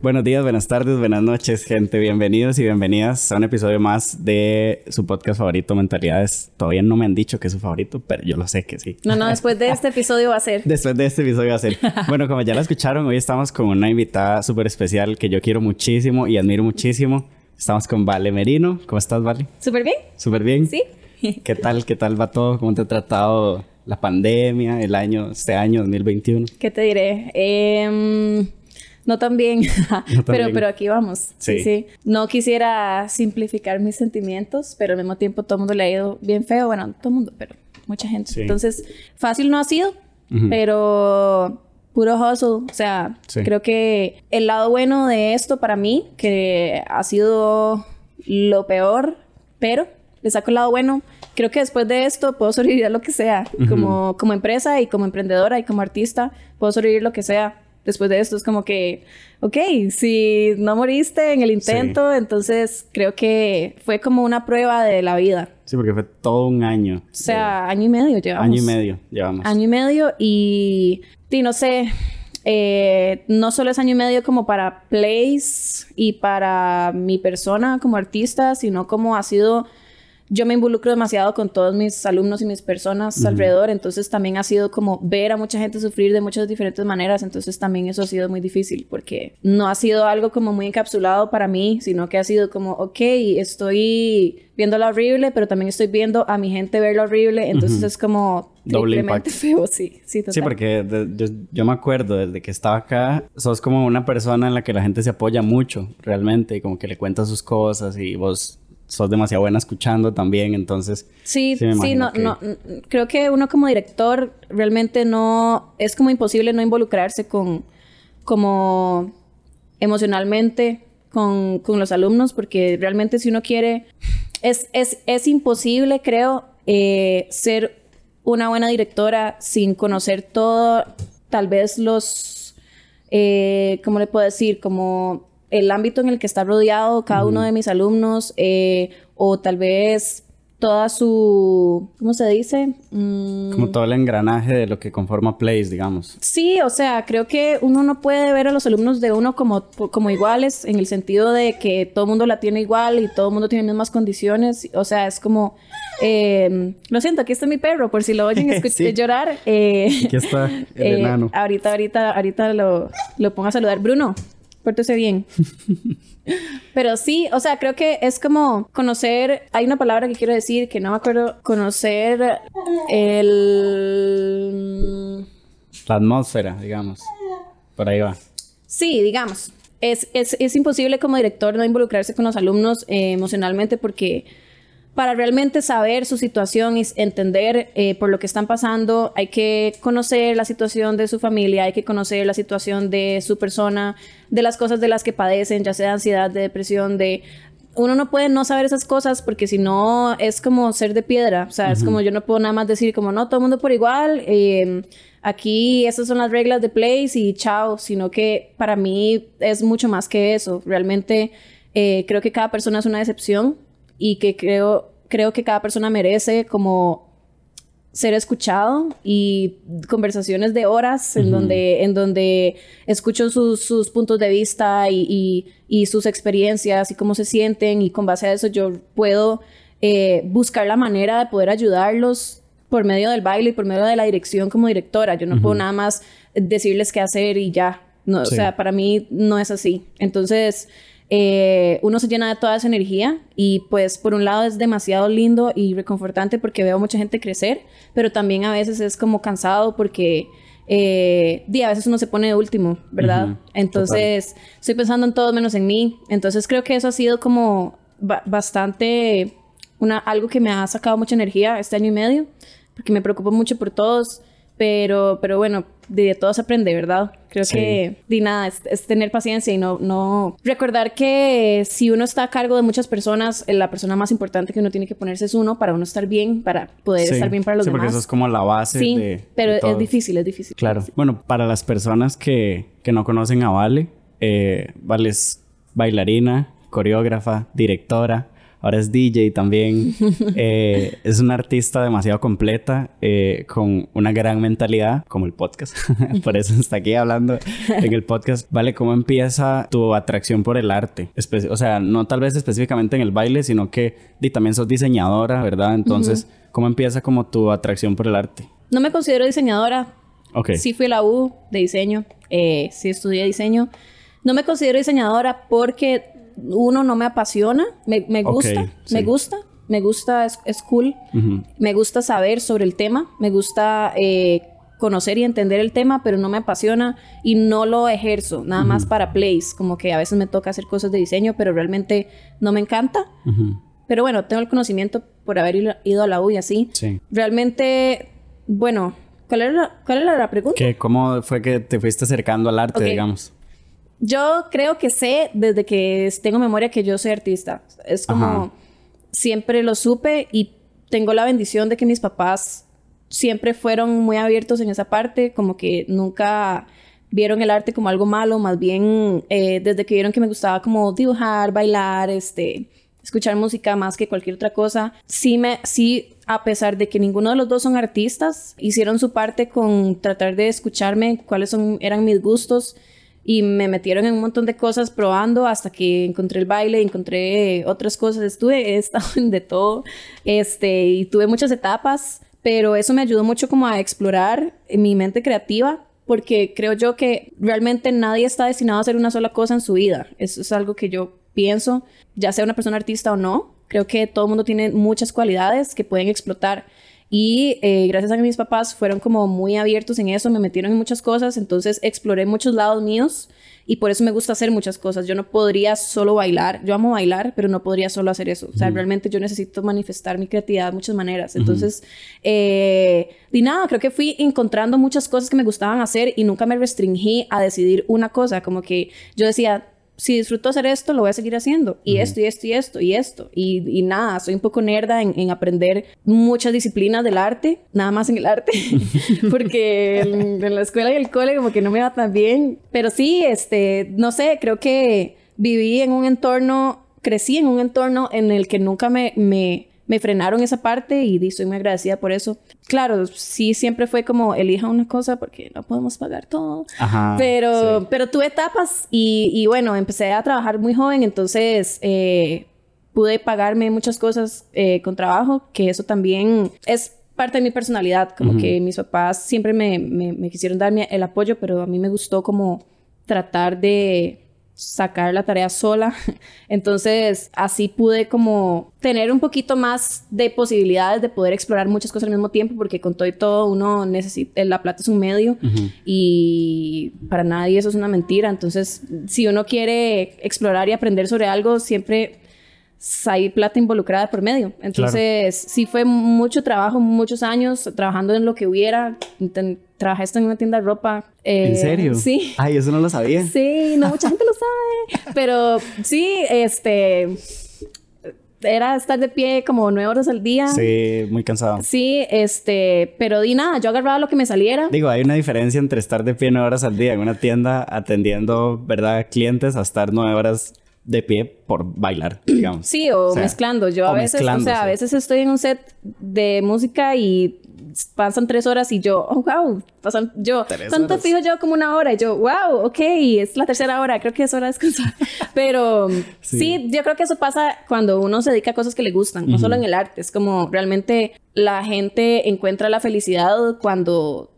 Buenos días, buenas tardes, buenas noches, gente. Bienvenidos y bienvenidas a un episodio más de su podcast favorito, Mentalidades. Todavía no me han dicho que es su favorito, pero yo lo sé que sí. No, no, después de este episodio va a ser. Después de este episodio va a ser. Bueno, como ya la escucharon, hoy estamos con una invitada súper especial que yo quiero muchísimo y admiro muchísimo. Estamos con Vale Merino. ¿Cómo estás, Vale? ¿Súper bien? ¿Súper bien? Sí. ¿Qué tal? ¿Qué tal va todo? ¿Cómo te ha tratado la pandemia, el año, este año 2021? ¿Qué te diré? Eh no tan bien, pero, pero aquí vamos. Sí. sí. No quisiera simplificar mis sentimientos, pero al mismo tiempo todo el mundo le ha ido bien feo. Bueno, todo el mundo, pero mucha gente. Entonces, fácil no ha sido, pero puro hustle. O sea, creo que el lado bueno de esto para mí, que ha sido lo peor, pero le saco el lado bueno. Creo que después de esto puedo sobrevivir a lo que sea. como, como empresa y como emprendedora y como artista, puedo sobrevivir lo que sea después de esto es como que, ok, si no moriste en el intento, entonces creo que fue como una prueba de la vida. Sí, porque fue todo un año. O sea, año y medio llevamos. Año y medio llevamos. Año y medio y, y no sé, eh, no solo es año y medio como para plays y para mi persona como artista, sino como ha sido yo me involucro demasiado con todos mis alumnos y mis personas alrededor, entonces también ha sido como ver a mucha gente sufrir de muchas diferentes maneras, entonces también eso ha sido muy difícil porque no ha sido algo como muy encapsulado para mí, sino que ha sido como, ok, estoy viendo lo horrible, pero también estoy viendo a mi gente ver lo horrible, entonces es como doblemente feo, sí, sí, total. Sí, porque yo, yo, me acuerdo desde que estaba acá, sos como una persona en la que la gente se apoya mucho, realmente, y como que le cuenta sus cosas y vos sos demasiado buena escuchando también, entonces... Sí, sí, no, no, creo que uno como director realmente no, es como imposible no involucrarse con, como emocionalmente con, con los alumnos, porque realmente si uno quiere, es, es, es imposible, creo, eh, ser una buena directora sin conocer todo, tal vez los, eh, ¿cómo le puedo decir? Como el ámbito en el que está rodeado cada uno de mis alumnos eh, o tal vez toda su, ¿cómo se dice? Mm. Como todo el engranaje de lo que conforma Place, digamos. Sí, o sea, creo que uno no puede ver a los alumnos de uno como, como iguales, en el sentido de que todo el mundo la tiene igual y todo el mundo tiene mismas condiciones. O sea, es como, em, lo siento, aquí está mi perro, por si lo oyen escuchar llorar. Eh, aquí está el eh, enano. Ahorita, ahorita, ahorita lo, lo pongo a saludar. Bruno, Pórtese bien. Pero sí, o sea, creo que es como conocer, hay una palabra que quiero decir que no me acuerdo, conocer el... La atmósfera, digamos. Por ahí va. Sí, digamos. Es, es, es imposible como director no involucrarse con los alumnos eh, emocionalmente porque para realmente saber su situación y entender eh, por lo que están pasando, hay que conocer la situación de su familia, hay que conocer la situación de su persona, de las cosas de las que padecen, ya sea de ansiedad, de depresión, de... Uno no puede no saber esas cosas porque si no es como ser de piedra, o sea, es como yo no puedo nada más decir como no, todo el mundo por igual, eh, aquí esas son las reglas de place y chao, sino que para mí es mucho más que eso, realmente eh, creo que cada persona es una excepción y que creo, creo que cada persona merece como ser escuchado y conversaciones de horas en, donde, en donde escucho sus, sus puntos de vista y, y, sus experiencias y cómo se sienten y con base a eso yo puedo eh, buscar la manera de poder ayudarlos por medio del baile y por medio de la dirección como directora. Yo no puedo nada más decirles qué hacer y ya. No, O sea, para mí no es así. Entonces, eh, uno se llena de toda esa energía y pues por un lado es demasiado lindo y reconfortante porque veo mucha gente crecer, pero también a veces es como cansado porque eh, a veces uno se pone de último, ¿verdad? Entonces estoy pensando en todo menos en mí, entonces creo que eso ha sido como bastante una, algo que me ha sacado mucha energía este año y medio porque me preocupo mucho por todos pero, pero bueno, de todo se aprende, ¿verdad? Creo que, de nada, es, tener paciencia y no, no... Recordar que si uno está a cargo de muchas personas, la persona más importante que uno tiene que ponerse es uno para uno estar bien, para poder estar bien para los sí, demás. porque eso es como la base sí, de pero es difícil, es difícil. Claro. Bueno, para las personas que, que no conocen a Vale, eh, Vale es bailarina, coreógrafa, directora, ahora es DJ también. Eh, es una artista demasiado completa, eh, con una gran mentalidad, como el podcast. por eso está aquí hablando en el podcast. Vale, ¿cómo empieza tu atracción por el arte? o sea, no tal vez específicamente en el baile, sino que también sos diseñadora, ¿verdad? Entonces, ¿cómo empieza como tu atracción por el arte? No me considero diseñadora. Ok. Sí fui a la U de diseño, eh, sí estudié diseño. No me considero diseñadora porque uno no me apasiona, me, gusta, me gusta, me gusta, es, cool, me gusta saber sobre el tema, me gusta eh, conocer y entender el tema, pero no me apasiona y no lo ejerzo, nada más para plays, como que a veces me toca hacer cosas de diseño, pero realmente no me encanta. Pero bueno, tengo el conocimiento por haber ido a la U y así. Realmente, bueno, ¿cuál era, cuál era la pregunta? ¿Cómo fue que te fuiste acercando al arte, digamos? Yo creo que sé desde que tengo memoria que yo soy artista. Es como siempre lo supe y tengo la bendición de que mis papás siempre fueron muy abiertos en esa parte, como que nunca vieron el arte como algo malo, más bien eh, desde que vieron que me gustaba como dibujar, bailar, este, escuchar música más que cualquier otra cosa, sí me, sí, a pesar de que ninguno de los dos son artistas, hicieron su parte con tratar de escucharme cuáles son, eran mis gustos y me metieron en un montón de cosas probando hasta que encontré el baile, encontré otras cosas, estuve, he estado en de todo, este, y tuve muchas etapas, pero eso me ayudó mucho como a explorar mi mente creativa, porque creo yo que realmente nadie está destinado a hacer una sola cosa en su vida, eso es algo que yo pienso, ya sea una persona artista o no, creo que todo el mundo tiene muchas cualidades que pueden explotar y eh, gracias a que mis papás fueron como muy abiertos en eso, me metieron en muchas cosas, entonces exploré muchos lados míos y por eso me gusta hacer muchas cosas. Yo no podría solo bailar, yo amo bailar, pero no podría solo hacer eso. O sea, realmente yo necesito manifestar mi creatividad de muchas maneras. Entonces, eh, y nada, creo que fui encontrando muchas cosas que me gustaban hacer y nunca me restringí a decidir una cosa, como que yo decía, si disfruto hacer esto, lo voy a seguir haciendo. Y esto, y esto, y esto, y esto. Y, nada, soy un poco nerda en, aprender muchas disciplinas del arte, nada más en el arte, porque en, la escuela y el cole como que no me va tan bien. Pero sí, este, no sé, creo que viví en un entorno, crecí en un entorno en el que nunca me, me me frenaron esa parte y estoy muy agradecida por eso. Claro, sí siempre fue como elija una cosa porque no podemos pagar todo. pero, pero tuve etapas y, bueno, empecé a trabajar muy joven, entonces eh, pude pagarme muchas cosas eh, con trabajo, que eso también es parte de mi personalidad, como que mis papás siempre me, me, me quisieron darme el apoyo, pero a mí me gustó como tratar de sacar la tarea sola. Entonces, así pude como tener un poquito más de posibilidades de poder explorar muchas cosas al mismo tiempo, porque con todo y todo uno necesita, la plata es un medio y para nadie eso es una mentira. Entonces, si uno quiere explorar y aprender sobre algo, siempre hay plata involucrada por medio. Entonces, sí fue mucho trabajo, muchos años trabajando en lo que hubiera. Trabajé esto en una tienda de ropa. ¿En serio? Sí. Ay, eso no lo sabía. Sí, no mucha gente lo sabe. Pero sí, este era estar de pie como nueve horas al día. Sí, muy cansado. Sí, este, pero di nada, yo agarraba lo que me saliera. Digo, hay una diferencia entre estar de pie nueve horas al día en una tienda atendiendo, ¿verdad?, clientes a estar nueve horas de pie por bailar, digamos. Sí, o, mezclando. Yo a veces, o sea, a veces estoy en un set de música y pasan tres horas y yo, oh, wow, pasan yo, ¿cuánto fijo yo como una hora? Y yo, wow, ok, es la tercera hora, creo que es hora de descansar. Pero sí. yo creo que eso pasa cuando uno se dedica a cosas que le gustan, no solo en el arte, es como realmente la gente encuentra la felicidad cuando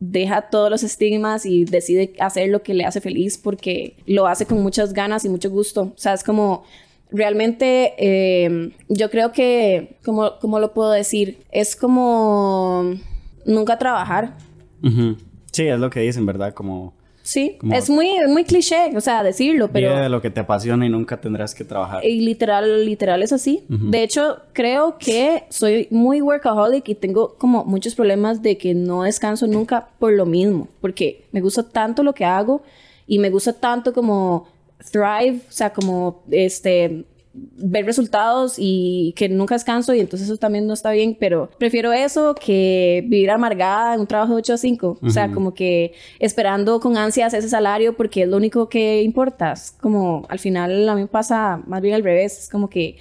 deja todos los estigmas y decide hacer lo que le hace feliz porque lo hace con muchas ganas y mucho gusto. O sea, es como realmente em, yo creo que, como, ¿cómo lo puedo decir? Es como nunca trabajar. Sí, es lo que dicen, ¿verdad? Como Sí, es muy, muy cliché, o sea, decirlo, pero... de lo que te apasiona y nunca tendrás que trabajar. Y literal, literal es así. De hecho, creo que soy muy workaholic y tengo como muchos problemas de que no descanso nunca por lo mismo, porque me gusta tanto lo que hago y me gusta tanto como thrive, o sea, como este ver resultados y que nunca descanso y entonces eso también no está bien, pero prefiero eso que vivir amargada en un trabajo de 8 a 5, o sea, como que esperando con ansias ese salario porque es lo único que importa, es como al final a mí me pasa más bien al revés, es como que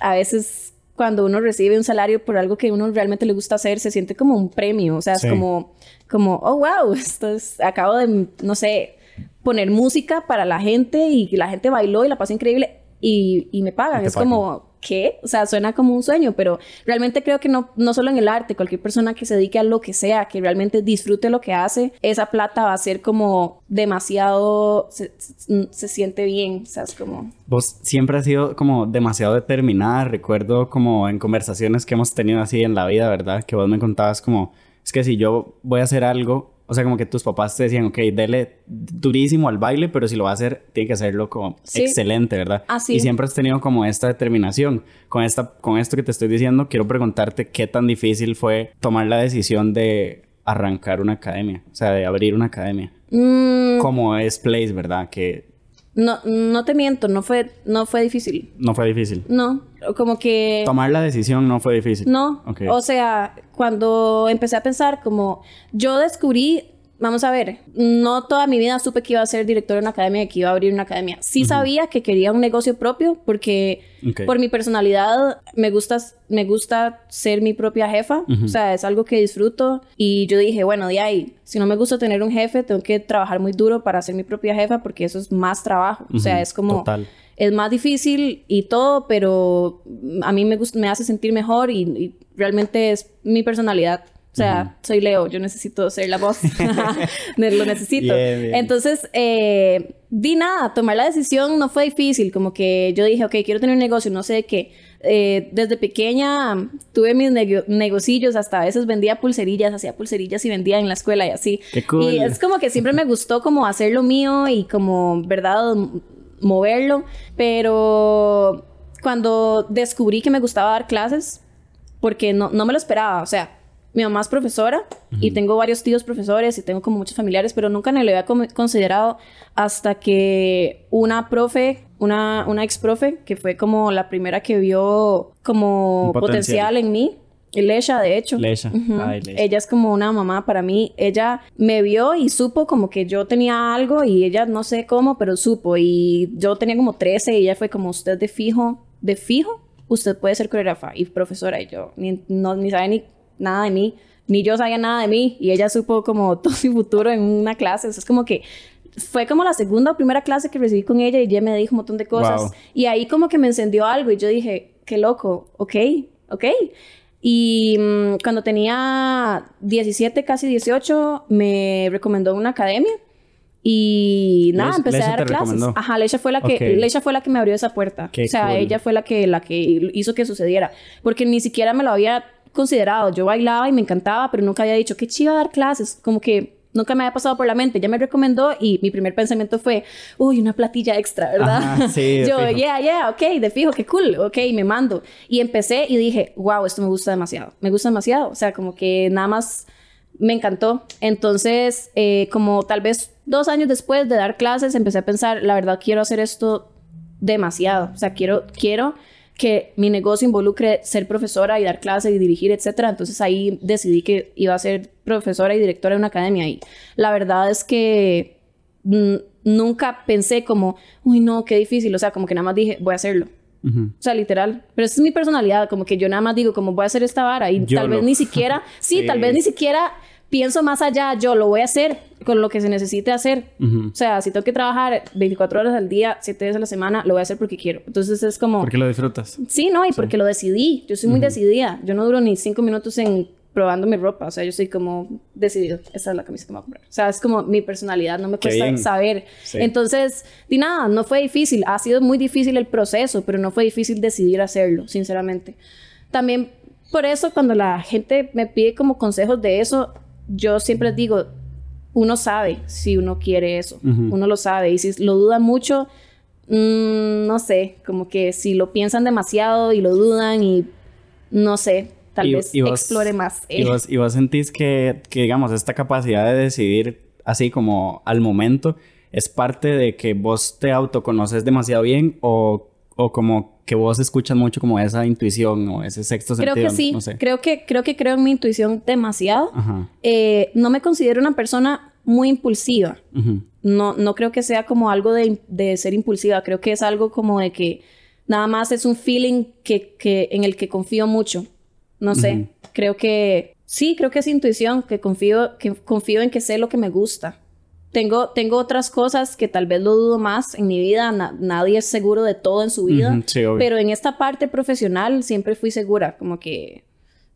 a veces cuando uno recibe un salario por algo que uno realmente le gusta hacer, se siente como un premio, o sea, es como, como, oh, wow, esto es, acabo de, no sé, poner música para la gente y la gente bailó y la pasó increíble y, y me pagan, es como, ¿qué? O sea, suena como un sueño, pero realmente creo que no, no solo en el arte, cualquier persona que se dedique a lo que sea, que realmente disfrute lo que hace, esa plata va a ser como demasiado, se, se siente bien, o sea, es como... Vos siempre has sido como demasiado determinada, recuerdo como en conversaciones que hemos tenido así en la vida, ¿verdad? Que vos me contabas como, es que si yo voy a hacer algo, o sea, como que tus papás te decían, ok, dele durísimo al baile, pero si lo va a hacer, tiene que hacerlo como excelente, ¿verdad? Así. Y siempre has tenido como esta determinación. Con, esta, con esto que te estoy diciendo, quiero preguntarte qué tan difícil fue tomar la decisión de arrancar una academia, o sea, de abrir una academia. Mm. Como es Place, ¿verdad? Que no, no te miento, no fue, no fue difícil. No fue difícil. No, como que... Tomar la decisión no fue difícil. No, o sea, cuando empecé a pensar como yo descubrí Vamos a ver, no toda mi vida supe que iba a ser director de una academia, que iba a abrir una academia. Sí sabía que quería un negocio propio porque por mi personalidad me gusta, me gusta ser mi propia jefa. O sea, es algo que disfruto. Y yo dije, bueno, de ahí, si no me gusta tener un jefe, tengo que trabajar muy duro para ser mi propia jefa porque eso es más trabajo. O sea, es como... Es más difícil y todo, pero a mí me, gusta, me hace sentir mejor y realmente es mi personalidad. O sea, soy Leo, yo necesito ser la voz. lo necesito. Entonces, eh, vi nada, tomar la decisión no fue difícil. Como que yo dije, ok, quiero tener un negocio, no sé qué. Eh, desde pequeña tuve mis negocios, hasta a veces vendía pulserillas, hacía pulserillas y vendía en la escuela y así. Qué cool. Y es como que siempre me gustó como hacer lo mío y como, ¿verdad? Moverlo. Pero cuando descubrí que me gustaba dar clases, porque no, no me lo esperaba, o sea mi mamá es profesora y tengo varios tíos profesores y tengo como muchos familiares, pero nunca me lo había considerado hasta que una profe, una, una ex profe, que fue como la primera que vio como potencial. en mí, Lesha, de hecho. Lesha. Ella es como una mamá para mí. Ella me vio y supo como que yo tenía algo y ella no sé cómo, pero supo. Y yo tenía como 13 y ella fue como usted de fijo, de fijo, usted puede ser coreógrafa y profesora. Y yo ni, no, ni sabe ni nada de mí, ni yo sabía nada de mí y ella supo como todo mi futuro en una clase. es como que fue como la segunda o primera clase que recibí con ella y ella me dijo un montón de cosas. Y ahí como que me encendió algo y yo dije, qué loco, ok, ok. Y mm, cuando tenía 17, casi 18, me recomendó una academia. Y nada, empecé a dar clases. Ajá, Leisha fue la que Leisha fue la que me abrió esa puerta. o sea, ella fue la que la que hizo que sucediera, porque ni siquiera me lo había considerado. Yo bailaba y me encantaba, pero nunca había dicho, qué chiva dar clases. Como que nunca me había pasado por la mente. Ella me recomendó y mi primer pensamiento fue, uy, una platilla extra, ¿verdad? sí, Yo, yeah, yeah, ok, de fijo, qué cool, ok, me mando. Y empecé y dije, wow, esto me gusta demasiado, me gusta demasiado. O sea, como que nada más me encantó. Entonces, eh, como tal vez dos años después de dar clases, empecé a pensar, la verdad, quiero hacer esto demasiado. O sea, quiero, quiero que mi negocio involucre ser profesora y dar clases y dirigir, etcétera. Entonces ahí decidí que iba a ser profesora y directora de una academia y la verdad es que nunca pensé como, uy, no, qué difícil, o sea, como que nada más dije, voy a hacerlo. O sea, literal. Pero esa es mi personalidad, como que yo nada más digo, como voy a hacer esta vara y tal vez ni siquiera, sí, tal vez ni siquiera pienso más allá, yo lo voy a hacer con lo que se necesite hacer. O sea, si tengo que trabajar 24 horas al día, 7 días a la semana, lo voy a hacer porque quiero. Entonces es como... Porque lo disfrutas. Sí, no, y porque lo decidí. Yo soy muy decidida. Yo no duro ni 5 minutos en probando mi ropa. O sea, yo soy como decidido. Esa es la camisa que me voy a comprar. O sea, es como mi personalidad. No me cuesta saber. Entonces, di nada, no fue difícil. Ha sido muy difícil el proceso, pero no fue difícil decidir hacerlo, sinceramente. También por eso cuando la gente me pide como consejos de eso, yo siempre digo, uno sabe si uno quiere eso, uno lo sabe y si lo duda mucho, mm, no sé, como que si lo piensan demasiado y lo dudan y no sé, tal vez explore más. Y, vos, y, vos, sentís que, que, digamos, esta capacidad de decidir así como al momento es parte de que vos te autoconoces demasiado bien o, o como que vos escuchas mucho como esa intuición o ese sexto sentido. Creo que sí. Creo que creo que creo en mi intuición demasiado. Eh, no me considero una persona muy impulsiva. No, no creo que sea como algo de, de, ser impulsiva. Creo que es algo como de que nada más es un feeling que, que, en el que confío mucho. No sé, creo que sí, creo que es intuición, que confío, que confío en que sé lo que me gusta. Tengo, tengo otras cosas que tal vez lo dudo más en mi vida. nadie es seguro de todo en su vida. pero en esta parte profesional siempre fui segura. Como que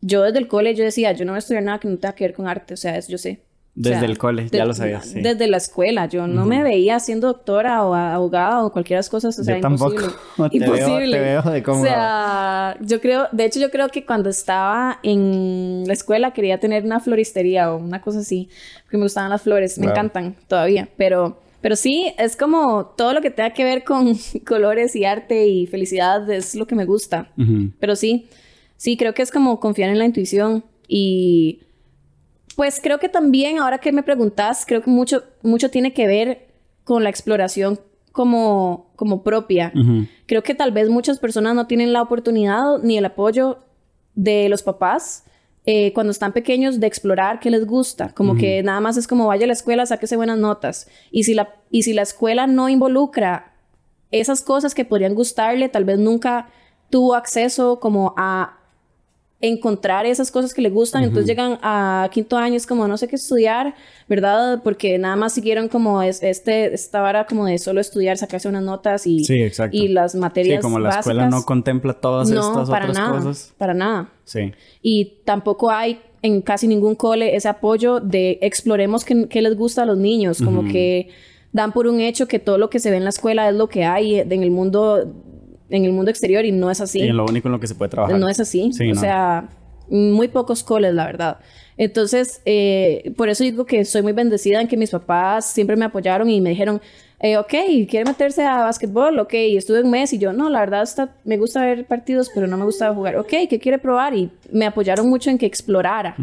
yo desde el cole yo decía, yo no voy a estudiar nada que no tenga que ver con arte. O sea, yo sé. Desde el cole, ya lo sabías. Desde la escuela, yo no me veía siendo doctora o abogada o cualquier cosas, o sea, yo imposible. Tampoco. imposible. Te veo, de cómo... O sea, yo creo, de hecho yo creo que cuando estaba en la escuela quería tener una floristería o una cosa así, porque me gustaban las flores, me encantan todavía, pero pero sí, es como todo lo que tenga que ver con colores y arte y felicidad es lo que me gusta. Pero sí, sí, creo que es como confiar en la intuición y pues creo que también, ahora que me preguntas, creo que mucho, mucho tiene que ver con la exploración como, como propia. Creo que tal vez muchas personas no tienen la oportunidad ni el apoyo de los papás eh, cuando están pequeños de explorar qué les gusta. Como que nada más es como vaya a la escuela, sáquese buenas notas. Y si la, y si la escuela no involucra esas cosas que podrían gustarle, tal vez nunca tuvo acceso como a encontrar esas cosas que le gustan, entonces llegan a quinto año, es como no sé qué estudiar, ¿verdad? Porque nada más siguieron como es, este, esta vara como de solo estudiar, sacarse unas notas y, y las materias Sí, como la escuela no contempla todas estas para otras nada, cosas. para nada. Sí. Y tampoco hay en casi ningún cole ese apoyo de exploremos qué, les gusta a los niños, como que dan por un hecho que todo lo que se ve en la escuela es lo que hay en el mundo en el mundo exterior y no es así. Y en lo único en lo que se puede trabajar. No es así. o sea, muy pocos coles, la verdad. Entonces, eh, por eso digo que soy muy bendecida en que mis papás siempre me apoyaron y me dijeron, eh, ok, ¿quiere meterse a básquetbol? Ok, estuve un mes y yo, no, la verdad está, me gusta ver partidos, pero no me gusta jugar. Ok, ¿qué quiere probar? Y me apoyaron mucho en que explorara.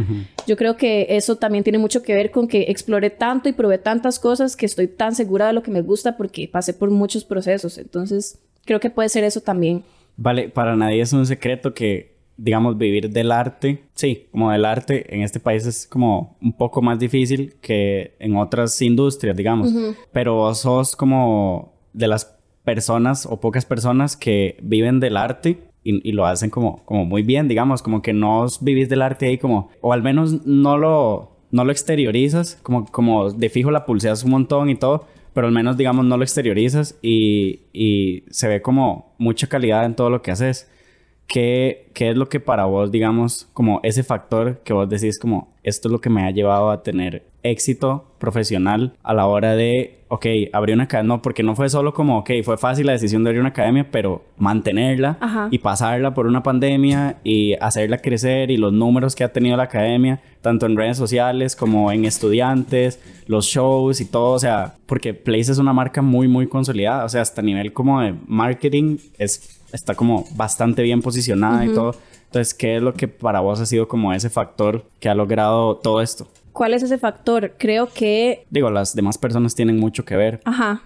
Yo creo que eso también tiene mucho que ver con que exploré tanto y probé tantas cosas que estoy tan segura de lo que me gusta porque pasé por muchos procesos. Entonces, creo que puede ser eso también. Vale, para nadie es un secreto que, digamos, vivir del arte, sí, como del arte en este país es como un poco más difícil que en otras industrias, digamos. Pero vos sos como de las personas o pocas personas que viven del arte y, lo hacen como, como muy bien, digamos, como que no vivís del arte ahí como, o al menos no lo, no lo exteriorizas, como, como de fijo la pulseas un montón y todo, pero al menos, digamos, no lo exteriorizas y, y se ve como mucha calidad en todo lo que haces. ¿Qué, ¿Qué es lo que para vos, digamos, como ese factor que vos decís como esto es lo que me ha llevado a tener éxito profesional a la hora de, ok, abrir una academia, no, porque no fue solo como, ok, fue fácil la decisión de abrir una academia, pero mantenerla y pasarla por una pandemia y hacerla crecer y los números que ha tenido la academia, tanto en redes sociales como en estudiantes, los shows y todo, o sea, porque Place es una marca muy, muy consolidada, o sea, hasta a nivel como de marketing es, está como bastante bien posicionada y todo. Entonces, ¿qué es lo que para vos ha sido como ese factor que ha logrado todo esto? ¿Cuál es ese factor? Creo que... Digo, las demás personas tienen mucho que ver. Ajá.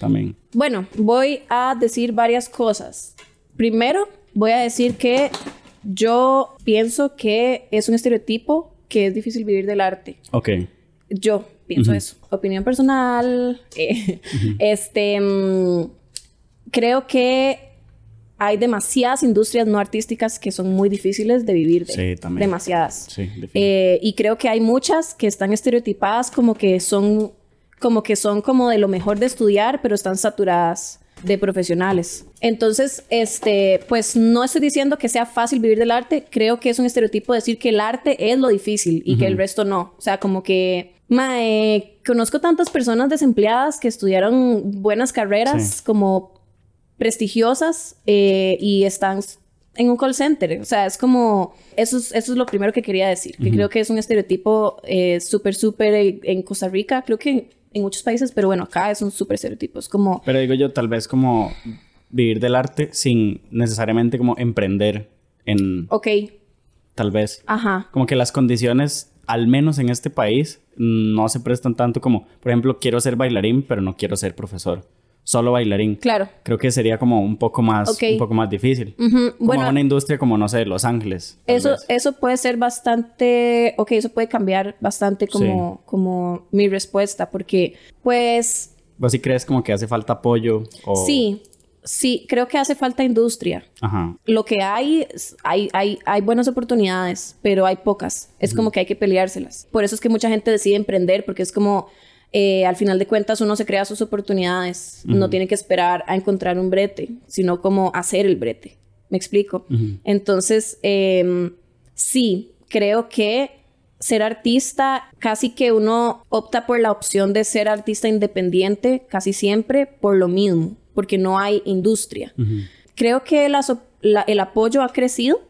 También. Bueno, voy a decir varias cosas. Primero, voy a decir que yo pienso que es un estereotipo que es difícil vivir del arte. Ok. Yo pienso eso. Opinión personal. Eh, este. Mm, creo que hay demasiadas industrias no artísticas que son muy difíciles de vivir de. Sí, también. Demasiadas. Sí, eh, y creo que hay muchas que están estereotipadas como que son como que son como de lo mejor de estudiar, pero están saturadas de profesionales. Entonces, este, pues no estoy diciendo que sea fácil vivir del arte, creo que es un estereotipo decir que el arte es lo difícil y que el resto no. O sea, como que mae, conozco tantas personas desempleadas que estudiaron buenas carreras como prestigiosas eh, y están en un call center. O sea, es como, eso es, eso es lo primero que quería decir, que creo que es un estereotipo eh, súper, súper en Costa Rica, creo que en muchos países, pero bueno, acá es un súper estereotipo. Es como... Pero digo yo, tal vez como vivir del arte sin necesariamente como emprender en... Ok. Tal vez. Ajá. Como que las condiciones, al menos en este país, no se prestan tanto como, por ejemplo, quiero ser bailarín, pero no quiero ser profesor solo bailarín. Claro. Creo que sería como un poco más, un poco más difícil. Como bueno, una industria como, no sé, Los Ángeles. Eso, eso puede ser bastante, ok, eso puede cambiar bastante como, como mi respuesta, porque pues... ¿Vos sí crees como que hace falta apoyo? O... Sí, Sí, creo que hace falta industria. Ajá. Lo que hay, hay, hay, hay buenas oportunidades, pero hay pocas. Es como que hay que peleárselas. Por eso es que mucha gente decide emprender, porque es como, eh, al final de cuentas, uno se crea sus oportunidades. No tiene que esperar a encontrar un brete, sino como hacer el brete. ¿Me explico? Entonces, em, sí, creo que ser artista, casi que uno opta por la opción de ser artista independiente casi siempre por lo mismo, porque no hay industria. Creo que la so- la- el apoyo ha crecido.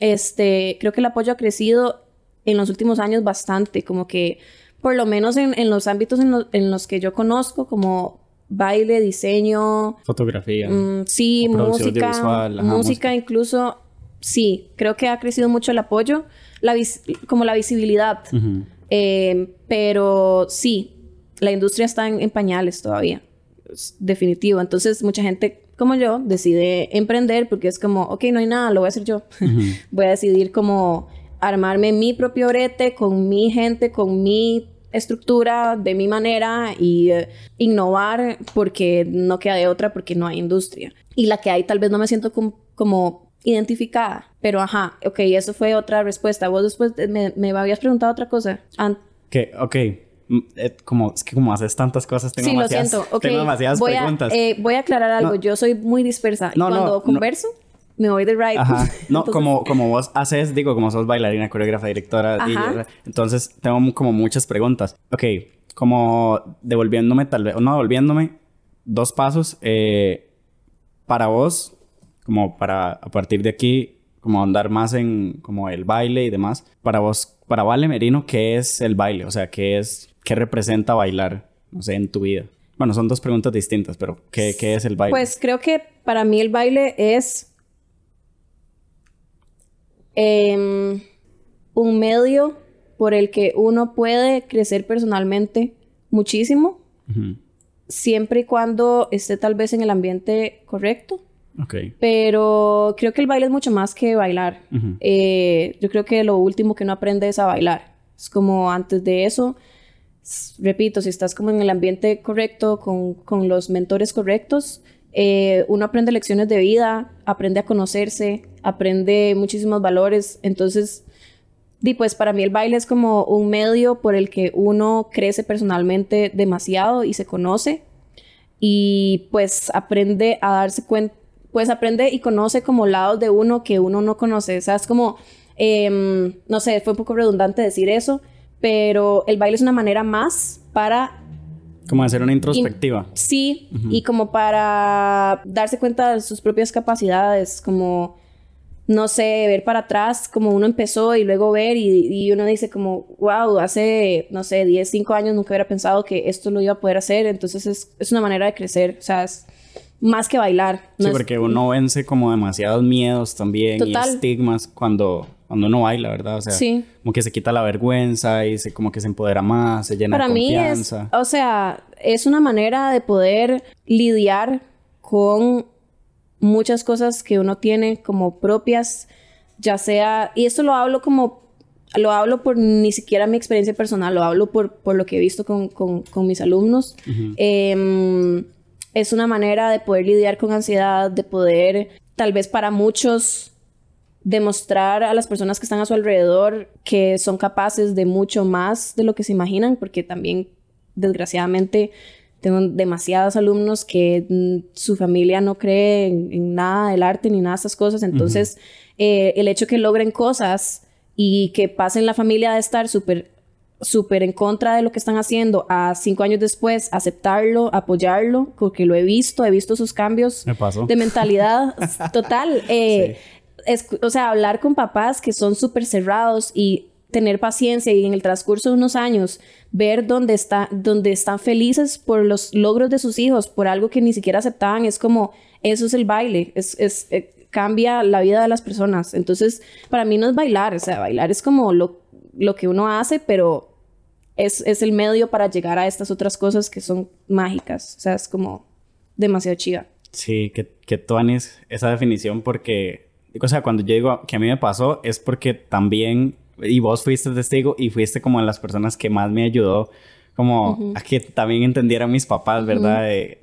Este, creo que el apoyo ha crecido en los últimos años bastante, como que por lo menos en, en los ámbitos en, lo- en los que yo conozco, como baile, diseño, Fotografía. Mm, sí, música, música, música. incluso, sí, creo que ha crecido mucho el apoyo, la vis- como la visibilidad, Ujú. Eh, pero sí, la industria está en, en pañales todavía, es definitivo, entonces mucha gente como yo decide emprender porque es como, ok, no hay nada, lo voy a hacer yo, voy a decidir como armarme mi propio brete con mi gente, con mi estructura, de mi manera y eh, innovar porque no queda de otra porque no hay industria. Y la que hay tal vez no me siento com- como identificada, pero ajá, ok, eso fue otra respuesta. Vos después me, me habías preguntado otra cosa. Que, ok. Eh, como, es que como haces tantas cosas, tengo sí, lo demasiadas, siento. Ok, tengo demasiadas voy preguntas. A, eh, voy a aclarar algo. No. Yo soy muy dispersa. y No, no, cuando no. converso, me voy de right. Ajá. No, Entonces, como, como vos haces, digo, como sos bailarina, coreógrafa, directora, entonces tengo como muchas preguntas. Ok, como devolviéndome, tal vez, o no devolviéndome, dos pasos. eh, para vos, como para a partir de aquí, como andar más en como el baile y demás. Para vos, para Vale Merino, ¿qué es el baile? O sea, ¿qué es, qué representa bailar, no sé, en tu vida? Bueno, son dos preguntas distintas, pero ¿qué, qué es el baile? Pues creo que para mí el baile es em, un medio por el que uno puede crecer personalmente muchísimo, siempre y cuando esté tal vez en el ambiente correcto. Pero creo que el baile es mucho más que bailar. Eh, yo creo que lo último que uno aprende es a bailar. Es como antes de eso, repito, si estás como en el ambiente correcto, con, con los mentores correctos, eh, uno aprende lecciones de vida, aprende a conocerse, aprende muchísimos valores. Entonces, di, pues para mí el baile es como un medio por el que uno crece personalmente demasiado y se conoce y pues aprende a darse cuenta, pues aprende y conoce como lados de uno que uno no conoce. O sea, es como, em, no sé, fue un poco redundante decir eso, pero el baile es una manera más para, Como hacer una introspectiva. sí, y como para darse cuenta de sus propias capacidades, como, no sé, ver para atrás como uno empezó y luego ver y, y uno dice como, wow, hace, no sé, 10, 5 años nunca hubiera pensado que esto lo iba a poder hacer, entonces es, es una manera de crecer, o sea, es más que bailar. no Sí, es- porque uno vence como demasiados miedos también Total. y estigmas cuando, cuando uno baila, ¿verdad? O sea, Sí. como que se quita la vergüenza y se, como que se empodera más, se llena Para de mí es, confianza. o sea, es una manera de poder lidiar con muchas cosas que uno tiene como propias, ya sea, y esto lo hablo como, lo hablo por ni siquiera mi experiencia personal, lo hablo por, por lo que he visto con, con- con mis alumnos. Em, es una manera de poder lidiar con ansiedad, de poder, tal vez para muchos, demostrar a las personas que están a su alrededor que son capaces de mucho más de lo que se imaginan, porque también, desgraciadamente, tengo demasiados alumnos que mm, su familia no cree en, en nada del arte ni nada de estas cosas. Entonces, eh, el hecho que logren cosas y que pasen la familia de estar súper súper en contra de lo que están haciendo a cinco años después aceptarlo, apoyarlo, porque lo he visto, he visto sus cambios Me de mentalidad total. eh, es- o sea, hablar con papás que son súper cerrados y tener paciencia y en el transcurso de unos años ver dónde, está, dónde están felices por los logros de sus hijos, por algo que ni siquiera aceptaban, es como, eso es el baile, es, es, eh, cambia la vida de las personas. Entonces, para mí no es bailar, o sea, bailar es como lo, lo que uno hace, pero es, es el medio para llegar a estas otras cosas que son mágicas. O sea, es como demasiado chiva. Sí, que, que tuanis esa definición porque, o sea, cuando yo digo que a mí me pasó es porque también, y vos fuiste testigo y fuiste como de las personas que más me ayudó como a que también entendieran mis papás, ¿verdad? De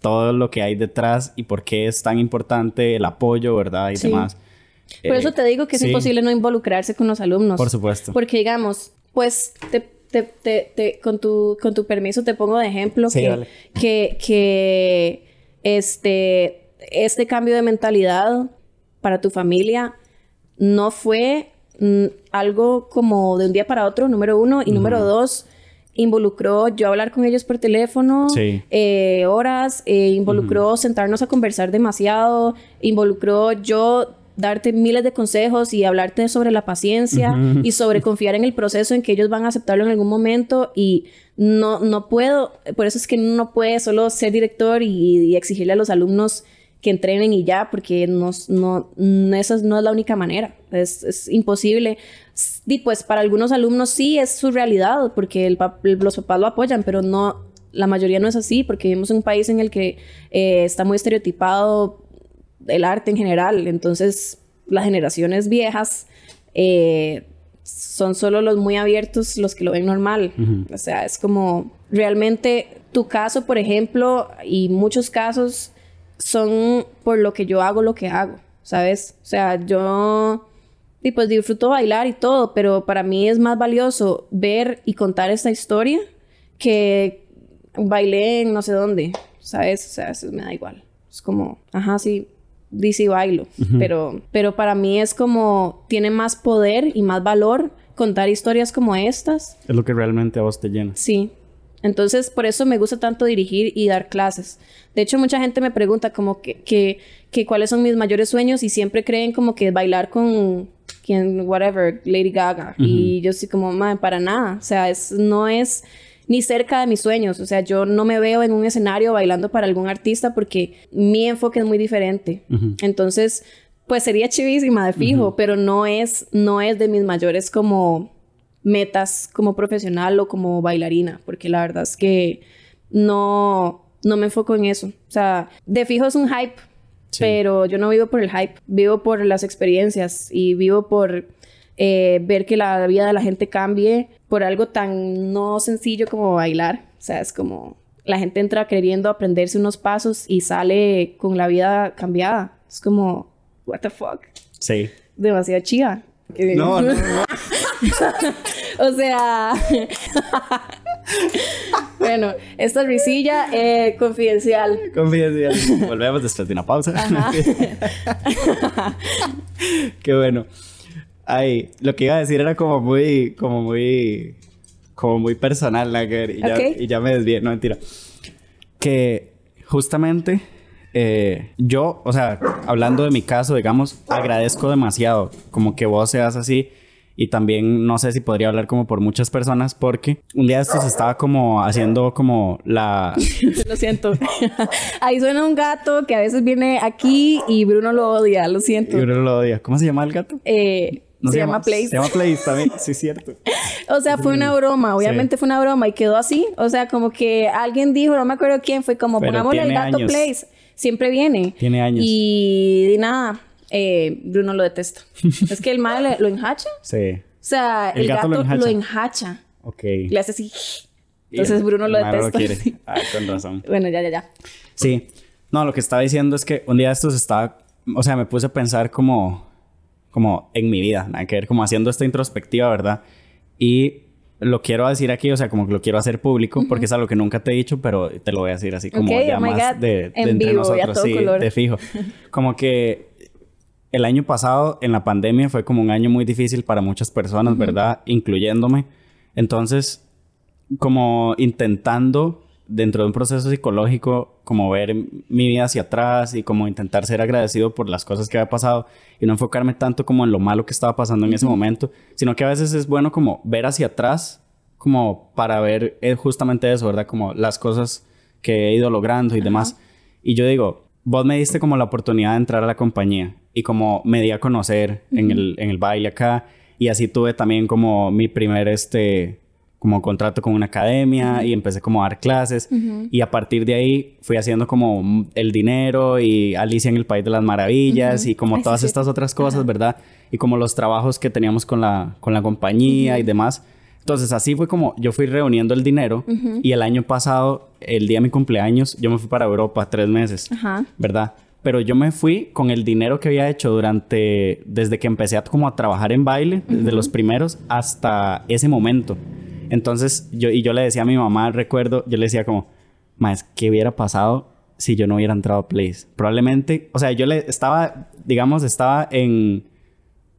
todo lo que hay detrás y por qué es tan importante el apoyo, ¿verdad? Y demás. Por eso eh, te digo que es imposible no involucrarse con los alumnos. Por supuesto. Porque digamos, pues te, te, te, con, tu, con tu permiso te pongo de ejemplo que, que, que este, este cambio de mentalidad para tu familia no fue mm, algo como de un día para otro, número uno, y número dos, involucró yo hablar con ellos por teléfono eh, horas, eh, involucró sentarnos a conversar demasiado, involucró yo darte miles de consejos y hablarte sobre la paciencia y sobre confiar en el proceso en que ellos van a aceptarlo en algún momento. Y no, no puedo, por eso es que no puede solo ser director y exigirle a los alumnos que entrenen y ya, porque no, no, esa no es la única manera. Es, es, imposible. Y pues para algunos alumnos sí es su realidad, porque el, los papás lo apoyan, pero no, la mayoría no es así, porque vivimos en un país en el que eh, está muy estereotipado el arte en general. Entonces, las generaciones viejas eh, son solo los muy abiertos los que lo ven normal. O sea, es como realmente tu caso, por ejemplo, y muchos casos son por lo que yo hago lo que hago, ¿sabes? O sea, yo y pues disfruto bailar y todo, pero para mí es más valioso ver y contar esta historia que bailé en no sé dónde, ¿sabes? O sea, eso me da igual. Es como, ajá, sí, dice bailo, pero, pero para mí es como, tiene más poder y más valor contar historias como estas. Es lo que realmente a vos te llena. Sí, entonces, por eso me gusta tanto dirigir y dar clases. De hecho, mucha gente me pregunta como que, que, que cuáles son mis mayores sueños y siempre creen como que bailar con quien, whatever, Lady Gaga. Y yo sí como, madre, para nada. O sea, es, no es ni cerca de mis sueños. O sea, yo no me veo en un escenario bailando para algún artista porque mi enfoque es muy diferente. Entonces, pues sería chivísima de fijo, pero no es, no es de mis mayores como metas como profesional o como bailarina, porque la verdad es que no, no me enfoco en eso. O sea, de fijo es un hype, pero yo no vivo por el hype, vivo por las experiencias y vivo por eh, ver que la vida de la gente cambie por algo tan no sencillo como bailar. O sea, es como la gente entra queriendo aprenderse unos pasos y sale con la vida cambiada. Es como, what the fuck. Sí. Demasiado chiva. No, no, no. o sea. bueno, esta risilla eh, confidencial. Confidencial. Volvemos después de una pausa. Qué bueno. Ay, lo que iba a decir era como muy, como muy, como muy personal, Nagger, y, ya, y ya me desvié, no mentira. Que justamente eh, yo, o sea, hablando de mi caso, digamos, agradezco demasiado como que vos seas así. Y también no sé si podría hablar como por muchas personas porque un día esto se estaba como haciendo como la... lo siento. Ahí suena un gato que a veces viene aquí y Bruno lo odia, lo siento. Y Bruno lo odia. ¿Cómo se llama el gato? Eh, se, llama, Place. Se llama Place también, sí, cierto. o sea, fue una broma, obviamente fue una broma y quedó así. O sea, como que alguien dijo, no me acuerdo quién, fue como, pongámosle al gato Place siempre viene. Tiene años. Y, nada, eh, Bruno lo detesta. es que el mal lo enhacha. Sí. O sea, el, gato, lo enhacha. Ok. Le hace así. Entonces Bruno lo detesta. Lo. Ah, con razón. bueno, ya, ya, ya. Sí. No, lo que estaba diciendo es que un día estos estaba... O sea, me puse a pensar como... Como en mi vida. Nada que ver. Como haciendo esta introspectiva, ¿verdad? Y lo quiero decir aquí, o sea, como que lo quiero hacer público, porque es algo que nunca te he dicho, pero te lo voy a decir así como ya oh más de, entre nosotros, sí, de fijo. Como que el año pasado, en la pandemia, fue como un año muy difícil para muchas personas, ¿verdad? Incluyéndome. Entonces, como intentando dentro de un proceso psicológico, como ver mi vida hacia atrás y como intentar ser agradecido por las cosas que había pasado y no enfocarme tanto como en lo malo que estaba pasando en ese momento, sino que a veces es bueno como ver hacia atrás, como para ver eh, justamente eso, ¿verdad? Como las cosas que he ido logrando y demás. Y yo digo, vos me diste como la oportunidad de entrar a la compañía y como me di a conocer en, el, en el baile acá y así tuve también como mi primer este como contrato con una academia y empecé como a dar clases y a partir de ahí fui haciendo como el dinero y Alicia en el País de las Maravillas y como todas estas otras cosas, ¿verdad? Y como los trabajos que teníamos con la, con la compañía y demás. Entonces así fue como yo fui reuniendo el dinero y el año pasado, el día de mi cumpleaños, yo me fui para Europa tres meses. ¿verdad? Pero yo me fui con el dinero que había hecho durante, desde que empecé a, como a trabajar en baile, desde los primeros hasta ese momento. Entonces yo, y yo le decía a mi mamá, recuerdo, yo le decía como, más, ¿qué hubiera pasado si yo no hubiera entrado a Place? Probablemente, o sea, yo le estaba, digamos, estaba en,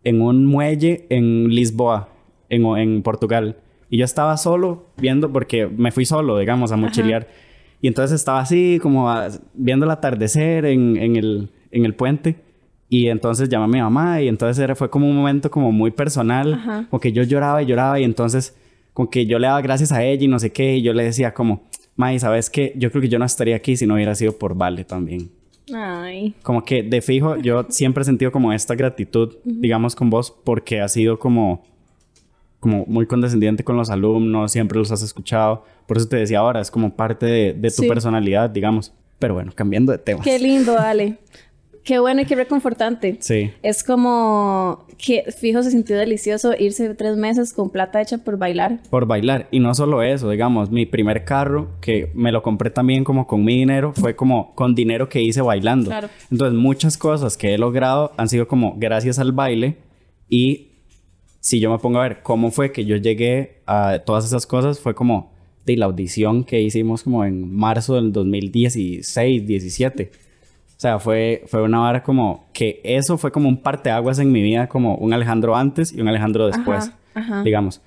en un muelle en Lisboa, en, en Portugal. Y yo estaba solo viendo, porque me fui solo, digamos, a mochilear. Y entonces estaba así, como a- viendo el atardecer en, en, el, en el puente. Y entonces llamé a mi mamá y entonces era, fue como un momento como muy personal. Ajá. Como que yo lloraba y lloraba y entonces como que yo le daba gracias a ella y no sé qué. Y yo le decía como, May, ¿sabes qué? Yo creo que yo no estaría aquí si no hubiera sido por Vale también. Ay. Como que de fijo, yo siempre he sentido como esta gratitud, digamos, con vos, porque has sido como, como muy condescendiente con los alumnos, siempre los has escuchado. Por eso te decía ahora, es como parte de, de tu Sí. personalidad, digamos. Pero bueno, cambiando de tema. Qué lindo, Ale. Qué bueno y qué reconfortante. Sí, Es como que, fijo, se sintió delicioso irse tres meses con plata hecha por bailar. por bailar. Y no solo eso, digamos, mi primer carro, que me lo compré también como con mi dinero, fue como con dinero que hice bailando. Claro. Entonces, muchas cosas que he logrado han sido como gracias al baile. Y si yo me pongo a ver cómo fue que yo llegué a todas esas cosas, fue como de la audición que hicimos como en marzo del 2016, 17. O sea, fue, fue una vara como que eso fue como un parteaguas en mi vida, como un Alejandro antes y un Alejandro después, Ajá, ajá. digamos.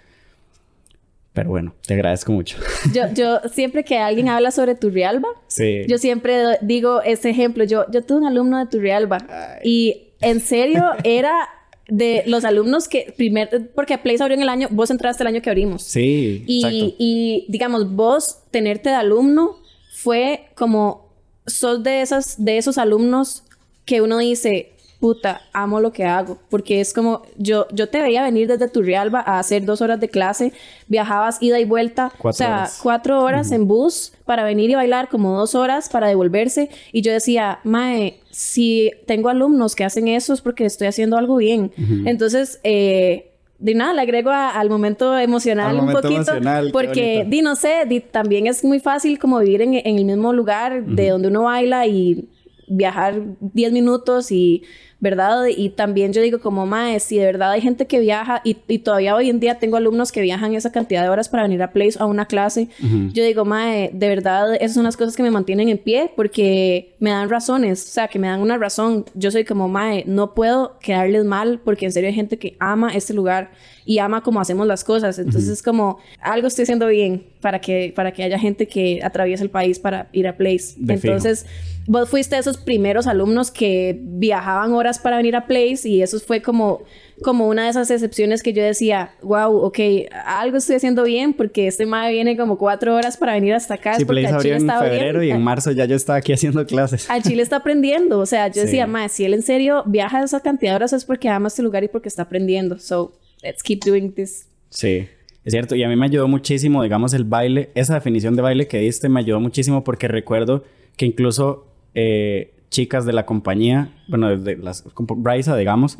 Pero bueno, te agradezco mucho. Yo, yo siempre que alguien habla sobre Turrialba, sí. yo siempre digo ese ejemplo. Yo, yo tuve un alumno de Turrialba y en serio era de los alumnos que primer, porque Place abrió en el año, vos entraste el año que abrimos. Sí, Y, exacto. y, digamos, vos tenerte de alumno fue como, sos de, esas, de esos alumnos que uno dice, puta, amo lo que hago. Porque es como, yo, yo te veía venir desde Turrialba a hacer dos horas de clase, viajabas ida y vuelta, Cuatro o sea, horas. cuatro horas en bus para venir y bailar, como dos horas para devolverse. Y yo decía, Mae, si tengo alumnos que hacen eso es porque estoy haciendo algo bien. Entonces, eh, de nada, le agrego a- al momento emocional Al un poquito. emocional, porque, di, no sé, di, también es muy fácil como vivir en, en el mismo lugar de donde uno baila y viajar 10 minutos y, ¿verdad? Y también yo digo como, mae, si de verdad hay gente que viaja y, y todavía hoy en día tengo alumnos que viajan esa cantidad de horas para venir a Place a una clase, yo digo, mae, de verdad esas son las cosas que me mantienen en pie porque me dan razones, o sea, que me dan una razón. Yo soy como, mae, no puedo quedarles mal porque en serio hay gente que ama este lugar y ama cómo hacemos las cosas. Entonces es como, algo estoy haciendo bien para que, para que haya gente que atraviese el país para ir a Place. De fijo. Vos fuiste de esos primeros alumnos que viajaban horas para venir a Place y eso fue como, como una de esas excepciones que yo decía, wow, ok, algo estoy haciendo bien porque este mae viene como cuatro horas para venir hasta acá. Sí, Place abrió en febrero y en marzo ya yo estaba aquí haciendo clases. A Chile está aprendiendo. O sea, yo Sí. decía, mae, si él en serio viaja esa cantidad de horas es porque ama este lugar y porque está aprendiendo. So, let's keep doing this. Sí, es cierto. Y a mí me ayudó muchísimo, digamos, el baile. Esa definición de baile que diste me ayudó muchísimo porque recuerdo que incluso eh, chicas de la compañía, bueno, de las, Brysa, digamos,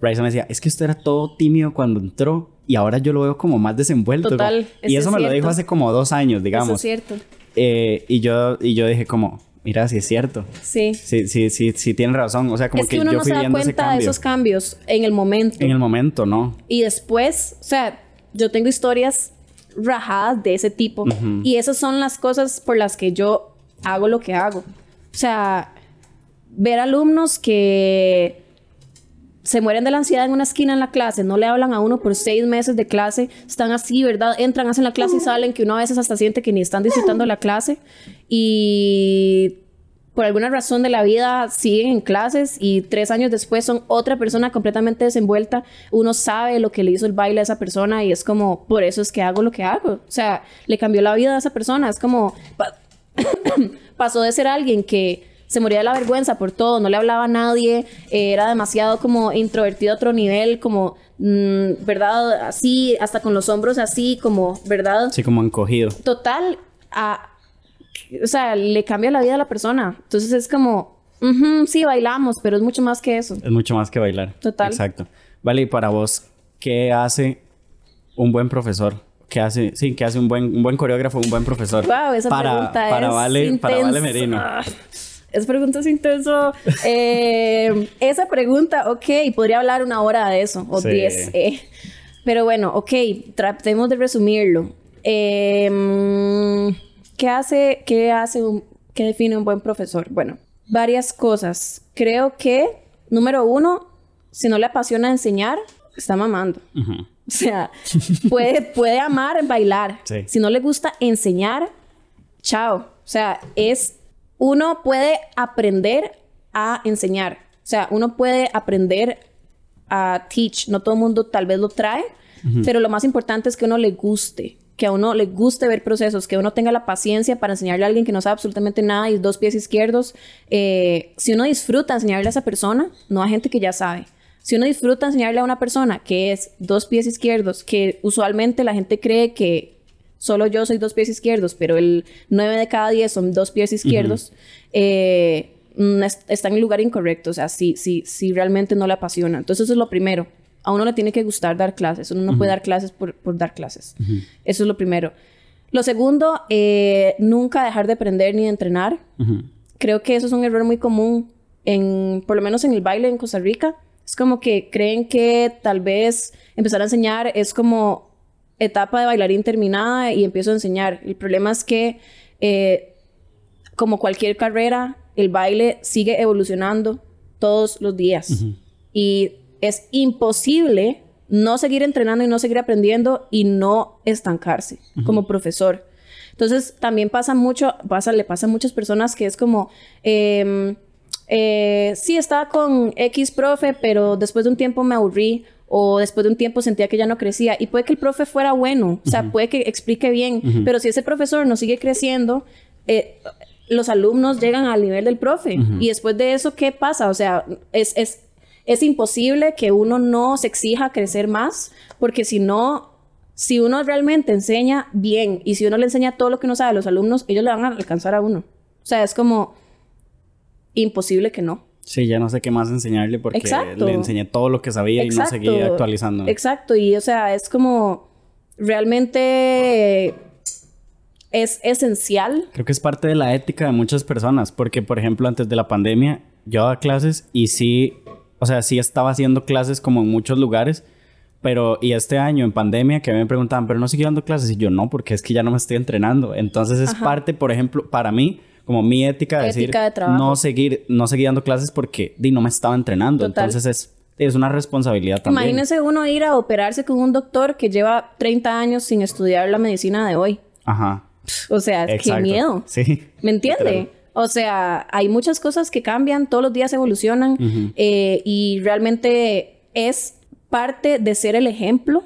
Brysa me decía, es que usted era todo tímido cuando entró y ahora yo lo veo como más desenvuelto. Total, Y eso eso es me lo dijo hace como dos años, Eso digamos. es cierto. Eh, y, yo, y yo dije como, mira, sí es cierto. Sí. Sí, sí, sí, sí tiene razón. O sea, como es que, uno yo no fui se da cuenta de esos cambios en el momento. En el momento, ¿no? Y después, o sea, yo tengo historias rajadas de ese tipo. Y esas son las cosas por las que yo hago lo que hago. O sea, ver alumnos que se mueren de la ansiedad en una esquina en la clase, no le hablan a uno por seis meses de clase, están así, ¿verdad? Entran, hacen la clase y salen, que uno a veces hasta siente que ni están disfrutando la clase. Y por alguna razón de la vida siguen en clases y tres años después son otra persona completamente desenvuelta. Uno sabe lo que le hizo el baile a esa persona y es como, por eso es que hago lo que hago. O sea, le cambió la vida a esa persona. Es como, pasó de ser alguien que se moría de la vergüenza por todo, no le hablaba a nadie, eh, era demasiado como introvertido a otro nivel, como, mm, ¿verdad? Así, hasta con los hombros así, como, ¿verdad? Así como encogido. total, a, o sea, le cambia la vida a la persona. Entonces es como, "Ujú, sí, bailamos, pero es mucho más que eso. Es mucho más que bailar. Total. Exacto. Vale, y para vos, ¿qué hace un buen profesor? ¿Qué hace? Sí, ¿qué hace un buen, un buen coreógrafo, un buen profesor? Wow, esa para, pregunta para es Vale, Para Vale intensa. Merino. Esa pregunta es intenso. Eh, esa pregunta, ok, podría hablar una hora de eso, o Sí. diez. eh. Pero bueno, ok, tratemos de resumirlo. Eh, ¿Qué hace, qué hace un, qué define un buen profesor? Bueno, varias cosas. Creo que, número uno, si no le apasiona enseñar, está mamando. Ujú. O sea, puede, puede amar bailar. Sí. Si no le gusta enseñar, chao. O sea, es uno puede aprender a enseñar. O sea, uno puede aprender a teach. No todo el mundo tal vez lo trae, pero lo más importante es que a uno le guste. Que a uno le guste ver procesos, que uno tenga la paciencia para enseñarle a alguien que no sabe absolutamente nada y dos pies izquierdos. Eh, si uno disfruta enseñarle a esa persona, no a gente que ya sabe. Si uno disfruta enseñarle a una persona que es dos pies izquierdos, que usualmente la gente cree que solo yo soy dos pies izquierdos, pero el 9 de cada 10 son dos pies izquierdos, es- está en el lugar incorrecto. O sea, si, si, si realmente no le apasiona. Entonces, eso es lo primero. A uno le tiene que gustar dar clases. Uno no puede dar clases por, por dar clases. Eso es lo primero. Lo segundo, eh, nunca dejar de aprender ni de entrenar. Creo que eso es un error muy común, en, por lo menos en el baile en Costa Rica. Es como que creen que tal vez empezar a enseñar es como etapa de bailarín terminada y empiezo a enseñar. El problema es que, eh, como cualquier carrera, el baile sigue evolucionando todos los días. Y es imposible no seguir entrenando y no seguir aprendiendo y no estancarse como profesor. Entonces, también pasa mucho, pasa, le pasa a muchas personas que es como, em, eh, sí, estaba con X profe, pero después de un tiempo me aburrí o después de un tiempo sentía que ya no crecía. Y puede que el profe fuera bueno, o sea, puede que explique bien, pero si ese profesor no sigue creciendo, eh, los alumnos llegan al nivel del profe. Y después de eso, ¿qué pasa? O sea, es, es, es imposible que uno no se exija crecer más, porque si no, si uno realmente enseña bien y si uno le enseña todo lo que no sabe a los alumnos, ellos le van a alcanzar a uno. O sea, es como imposible que no. Sí, ya no sé qué más enseñarle porque Exacto. le enseñé todo lo que sabía y no seguí actualizando. Exacto, y o sea, es como realmente es esencial. Creo que es parte de la ética de muchas personas, porque por ejemplo antes de la pandemia yo daba clases y sí, o sea, sí estaba haciendo clases como en muchos lugares, pero y este año en pandemia que me preguntaban, pero no sigo dando clases y yo no, porque es que ya no me estoy entrenando. Entonces es Ajá. parte, por ejemplo, para mí como mi ética de decir Ética de trabajo. no seguir no seguir dando clases porque di, no me estaba entrenando. Total. Entonces es es una responsabilidad también. Imagínese uno ir a operarse con un doctor que lleva 30 años sin estudiar la medicina de hoy. Ajá. O sea, qué Exacto. miedo. Sí. ¿Me entiende? O sea, hay muchas cosas que cambian, todos los días evolucionan Ujú. eh, y realmente es parte de ser el ejemplo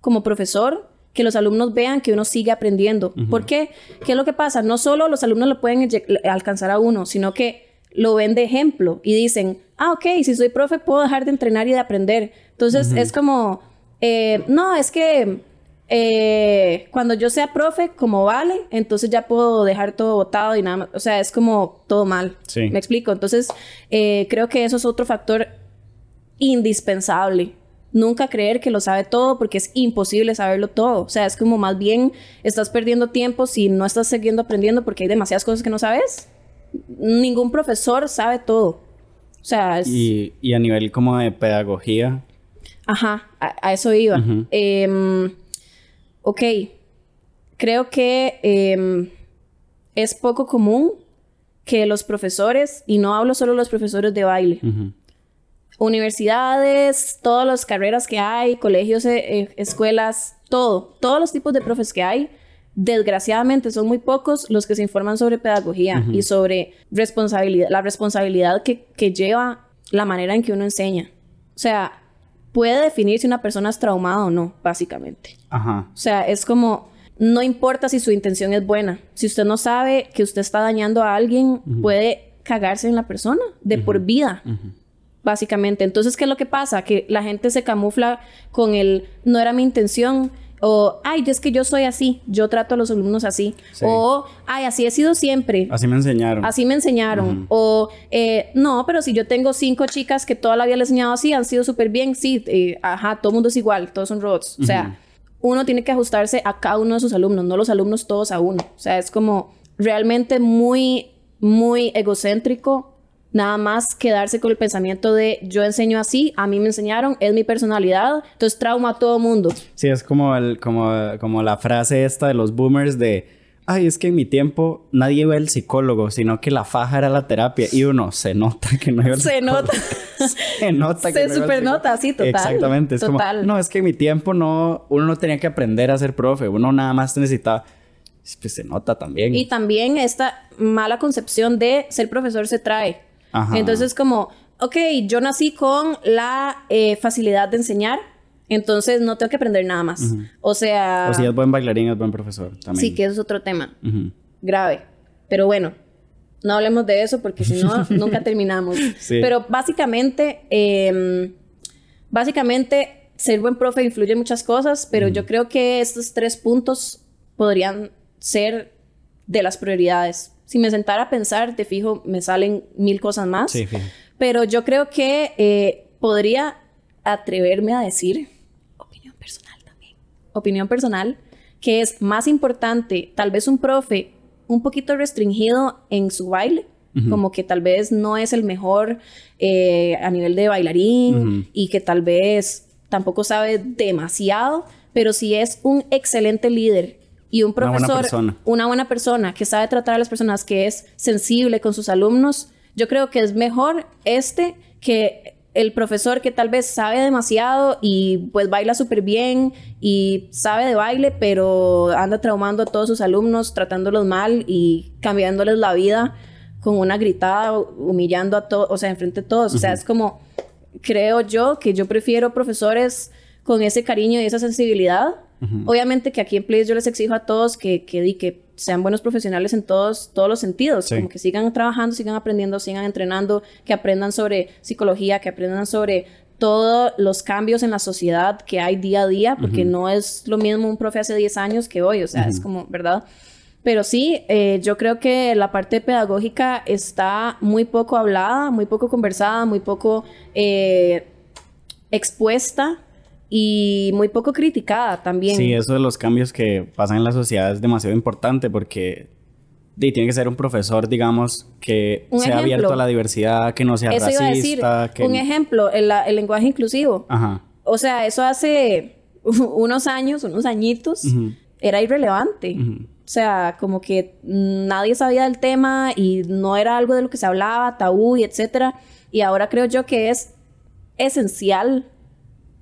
como profesor que los alumnos vean que uno sigue aprendiendo. ¿Por qué? ¿Qué es lo que pasa? No solo los alumnos lo pueden alcanzar a uno, sino que lo ven de ejemplo y dicen, ah, ok, si soy profe puedo dejar de entrenar y de aprender. Entonces es como, eh, no, es que eh, cuando yo sea profe, como vale, entonces ya puedo dejar todo botado y nada más. O sea, es como todo mal. Sí. Me explico. Entonces, eh, creo que eso es otro factor indispensable. Nunca creer que lo sabe todo porque es imposible saberlo todo. O sea, es como más bien estás perdiendo tiempo si no estás siguiendo aprendiendo porque hay demasiadas cosas que no sabes. Ningún profesor sabe todo. O sea, es... Y, y a nivel como de pedagogía, Ajá, a, a eso iba. Em, ok, creo que em, es poco común que los profesores, y no hablo solo de los profesores de baile, universidades, todas las carreras que hay, colegios, eh, eh, escuelas, todo, todos los tipos de profes que hay, desgraciadamente son muy pocos los que se informan sobre pedagogía y sobre responsabilidad, la responsabilidad que, que lleva la manera en que uno enseña. O sea, puede definir si una persona es traumada o no, básicamente. Ajá. O sea, es como, no importa si su intención es buena. Si usted no sabe que usted está dañando a alguien, puede cagarse en la persona de por vida. Básicamente. Entonces, ¿qué es lo que pasa? Que la gente se camufla con el, no era mi intención. O, ay, es que yo soy así, yo trato a los alumnos así. Sí. O, ay, así he sido siempre. Así me enseñaron. Así me enseñaron. O, eh, no, pero si yo tengo cinco chicas que toda la vida les he enseñado así, han sido súper bien, sí, eh, ajá, todo el mundo es igual, todos son robots. O sea, uno tiene que ajustarse a cada uno de sus alumnos, no los alumnos todos a uno. O sea, es como realmente muy, muy egocéntrico nada más quedarse con el pensamiento de yo enseño así, a mí me enseñaron, es mi personalidad, entonces trauma a todo mundo. Sí, es como, el, como, como la frase esta de los boomers de, ay, es que en mi tiempo nadie iba al psicólogo, sino que la faja era la terapia. Y uno, se nota que no iba al Se nota. se nota que Se super nota, sí, total. Exactamente. Es total. como, no, es que en mi tiempo no, uno no tenía que aprender a ser profe, uno nada más necesitaba... Pues se nota también. Y también esta mala concepción de ser profesor se trae. Entonces, como, ok, yo nací con la eh, facilidad de enseñar, entonces no tengo que aprender nada más. O sea... O si es buen bailarín, es buen profesor también. Sí, que eso es otro tema. Grave. Pero bueno, no hablemos de eso porque si no, nunca terminamos. Pero básicamente, em, básicamente, ser buen profe influye en muchas cosas, pero yo creo que estos tres puntos podrían ser de las prioridades si me sentara a pensar, te fijo, me salen mil cosas más. Sí, fijo. Pero yo creo que eh, podría atreverme a decir, opinión personal también, opinión personal, que es más importante tal vez un profe un poquito restringido en su baile, como que tal vez no es el mejor eh, a nivel de bailarín y que tal vez tampoco sabe demasiado, pero si es un excelente líder y un profesor, una buena, persona que sabe tratar a las personas, que es sensible con sus alumnos, yo creo que es mejor este que el profesor que tal vez sabe demasiado y pues baila súper bien y sabe de baile, pero anda traumando a todos sus alumnos, tratándolos mal y cambiándoles la vida con una gritada, humillando a todos, o sea, enfrente de todos. O sea, es como, creo yo que yo prefiero profesores con ese cariño y esa sensibilidad. Obviamente que aquí en Place yo les exijo a todos que, que, que sean buenos profesionales en todos, todos los sentidos, como que sigan trabajando, sigan aprendiendo, sigan entrenando, que aprendan sobre psicología, que aprendan sobre todos los cambios en la sociedad que hay día a día, porque no es lo mismo un profe hace 10 años que hoy, o sea, es como, ¿verdad? Pero sí, eh, yo creo que la parte pedagógica está muy poco hablada, muy poco conversada, muy poco eh, expuesta y muy poco criticada también. Sí, eso de los cambios que pasan en la sociedad es demasiado importante porque tiene que ser un profesor, digamos, que sea abierto a la diversidad, que no sea eso racista. Iba Un ejemplo, el, lenguaje inclusivo. Ajá. O sea, eso hace unos años, unos añitos, era irrelevante. O sea, como que nadie sabía del tema y no era algo de lo que se hablaba, tabú y etcétera. Y ahora creo yo que es esencial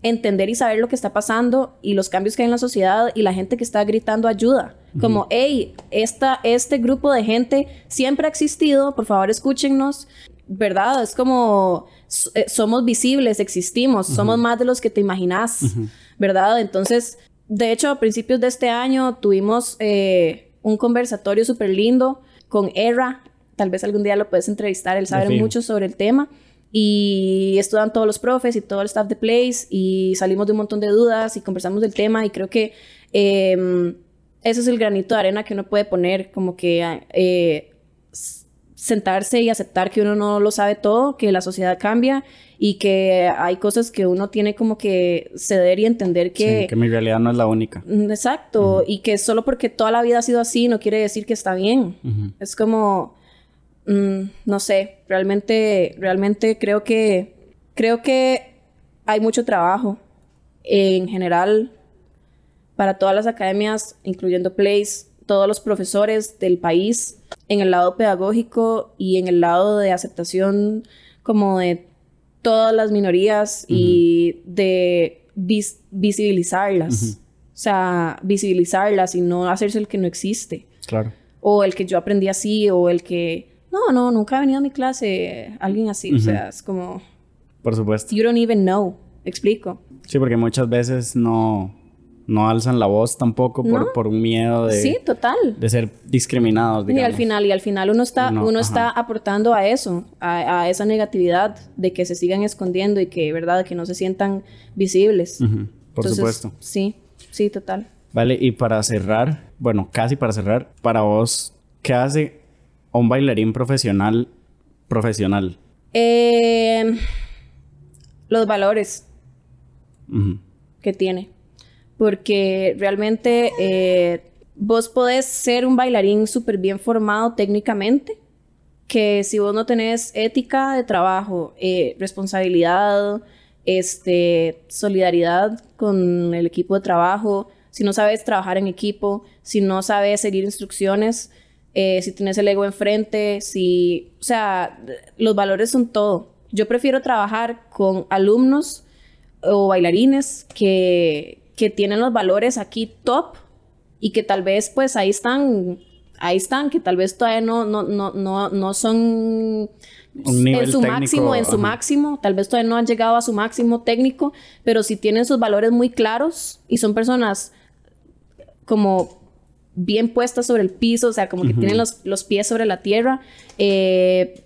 entender y saber lo que está pasando y los cambios que hay en la sociedad y la gente que está gritando ayuda. Como, hey, esta, este grupo de gente siempre ha existido, por favor escúchennos, ¿verdad? Es como, eh, somos visibles, existimos, somos más de los que te imaginas, ¿verdad? Entonces, de hecho, a principios de este año tuvimos eh, un conversatorio súper lindo con Era, tal vez algún día lo puedes entrevistar, él sabe mucho sobre el tema y estudian todos los profes y todo el staff de Place y salimos de un montón de dudas y conversamos del tema y creo que eh, ese es el granito de arena que uno puede poner como que eh, sentarse y aceptar que uno no lo sabe todo, que la sociedad cambia y que hay cosas que uno tiene como que ceder y entender que... Sí, que mi realidad no es la única. Mm, exacto, y que solo porque toda la vida ha sido así no quiere decir que está bien. Es como Mm, no sé, realmente, realmente creo que, creo que hay mucho trabajo en general para todas las academias, incluyendo Place, todos los profesores del país, en el lado pedagógico y en el lado de aceptación como de todas las minorías y de visibilizarlas. O sea, visibilizarlas y no hacerse el que no existe. Claro. O el que yo aprendí así, o el que no, no, nunca ha venido a mi clase alguien así. O sea, es como... Por supuesto. You don't even know. Explico. Sí, porque muchas veces no, no alzan la voz tampoco por, por un miedo de... Sí, total. De ser discriminados, digamos. Y al final, y al final uno está, uno, está aportando a eso, a, esa negatividad de que se sigan escondiendo y que, ¿verdad? Que no se sientan visibles. Por supuesto. Sí, sí, total. Vale, y para cerrar, bueno, casi para cerrar, para vos, ¿qué hace un bailarín profesional profesional? Eh, los valores que tiene. porque realmente eh, vos podés ser un bailarín súper bien formado técnicamente, que si vos no tenés ética de trabajo, eh, responsabilidad, este, solidaridad con el equipo de trabajo, si no sabes trabajar en equipo, si no sabes seguir instrucciones, eh, si tienes el ego enfrente, si, o sea, los valores son todo. Yo prefiero trabajar con alumnos o bailarines que, que tienen los valores aquí top y que tal vez pues ahí están, ahí están, que tal vez todavía no, no, no, no, no son en su máximo, en su máximo, tal vez todavía no han llegado a su máximo técnico, pero si tienen sus valores muy claros y son personas como bien puestas sobre el piso, o sea, como que tienen los, los, pies sobre la tierra, eh,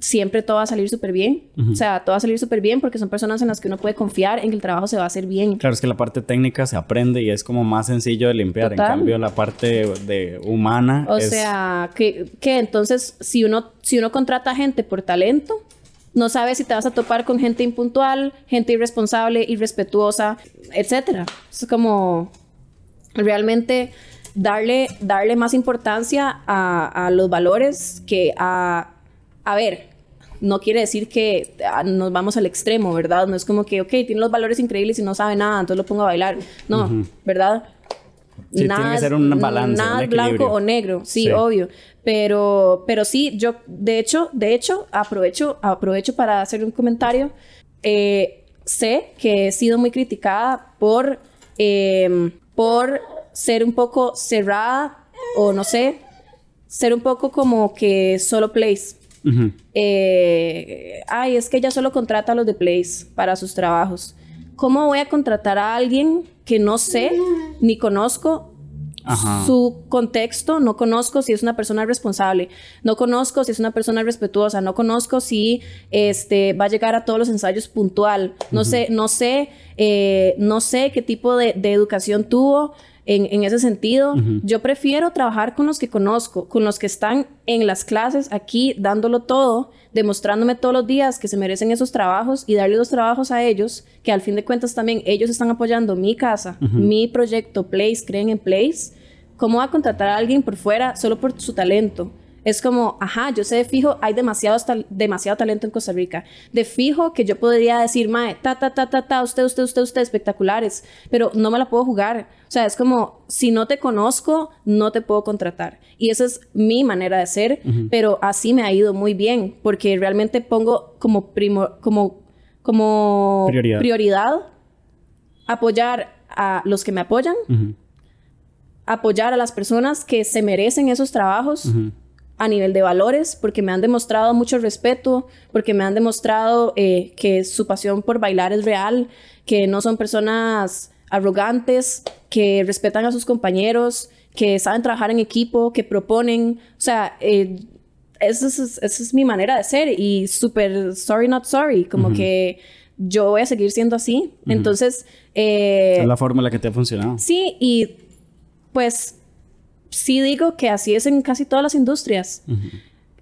siempre todo va a salir súper bien. O sea, todo va a salir súper bien porque son personas en las que uno puede confiar en que el trabajo se va a hacer bien. Claro, es que la parte técnica se aprende y es como más sencillo de limpiar. En cambio, la parte de humana. O sea, que, que, entonces, si uno, si uno contrata gente por talento, no sabes si te vas a topar con gente impuntual, gente irresponsable, irrespetuosa, etc. Es como realmente darle, darle más importancia a, a los valores que a a ver, no quiere decir que ah, nos vamos al extremo, ¿verdad? No es como que, ok, tiene los valores increíbles y no sabe nada, entonces lo pongo a bailar. No, ¿verdad? Sí, nada, tiene que ser un balance. Nada blanco o negro, sí, obvio. Pero, pero sí, yo, de hecho, de hecho, aprovecho, aprovecho para hacer un comentario. Eh, sé que he sido muy criticada por, em, por ser un poco cerrada o no sé, ser un poco como que solo place. Eh, ay, es que ella solo contrata a los de Place para sus trabajos. ¿Cómo voy a contratar a alguien que no sé ni conozco su contexto, no conozco si es una persona responsable, no conozco si es una persona respetuosa, no conozco si este, va a llegar a todos los ensayos puntual, no sé, no sé, eh, no sé qué tipo de, de educación tuvo, en, ese sentido. Yo prefiero trabajar con los que conozco, con los que están en las clases aquí dándolo todo, demostrándome todos los días que se merecen esos trabajos y darle los trabajos a ellos, que al fin de cuentas también ellos están apoyando mi casa, mi proyecto Place, creen en Place. ¿Cómo va a contratar a alguien por fuera solo por su talento? Es como, ajá, yo sé de fijo, hay demasiado, demasiado talento en Costa Rica. De fijo que yo podría decir, mae, ta, ta, ta, ta, ta, usted, usted, usted, usted, espectaculares, pero no me la puedo jugar. O sea, es como, si no te conozco, no te puedo contratar. Y esa es mi manera de ser, pero así me ha ido muy bien, porque realmente pongo como, primo, como, como prioridad. apoyar a los que me apoyan, apoyar a las personas que se merecen esos trabajos a nivel de valores, porque me han demostrado mucho respeto, porque me han demostrado eh, que su pasión por bailar es real, que no son personas arrogantes, que respetan a sus compañeros, que saben trabajar en equipo, que proponen. O sea, eh, esa, es, mi manera de ser y súper sorry, not sorry, como que yo voy a seguir siendo así. Entonces... Eh, es la forma en la que te ha funcionado. Sí, y pues sí digo que así es en casi todas las industrias.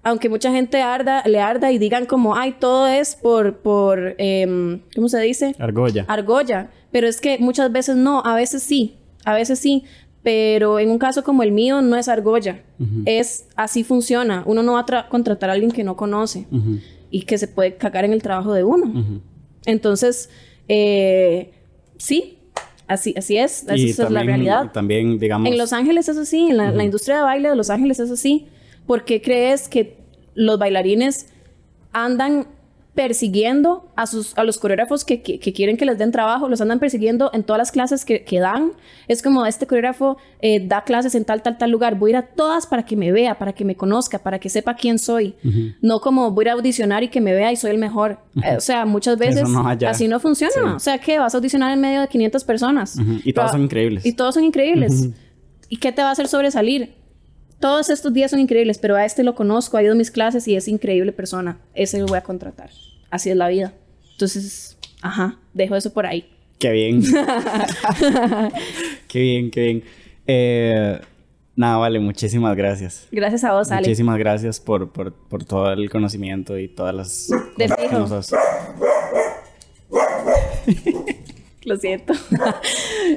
Aunque mucha gente arda, le arda y digan como, ay, todo es por, por em, ¿cómo se dice? Argolla. Argolla. Pero es que muchas veces no, a veces sí, a veces sí. Pero en un caso como el mío no es argolla. Es, así funciona. Uno no va a contratar a alguien que no conoce y que se puede cagar en el trabajo de uno. Entonces, eh, sí, Así, así es, esa es la realidad. También, digamos... En Los Ángeles es así, en la, industria de baile de Los Ángeles es así. ¿Por qué crees que los bailarines andan persiguiendo a, sus, a los coreógrafos que, quieren que les den trabajo, los andan persiguiendo en todas las clases que, dan. Es como este coreógrafo eh, da clases en tal, tal, tal lugar. Voy a ir a todas para que me vea, para que me conozca, para que sepa quién soy. No como voy a ir a audicionar y que me vea y soy el mejor. Eh, o sea, muchas veces así no funciona. O sea, ¿qué? Vas a audicionar en medio de 500 personas. Y todos son increíbles. Y todos son increíbles. ¿Y qué te va a hacer sobresalir? Todos estos días son increíbles, pero a este lo conozco, ha ido a mis clases y es increíble persona. Ese lo voy a contratar. Así es la vida. Entonces, ajá, dejo eso por ahí. Qué bien. qué bien, qué bien. Eh, nada, vale, muchísimas gracias. Gracias a vos, Ale. Muchísimas gracias por, por, por todo el conocimiento y todas las de fijo. Lo siento.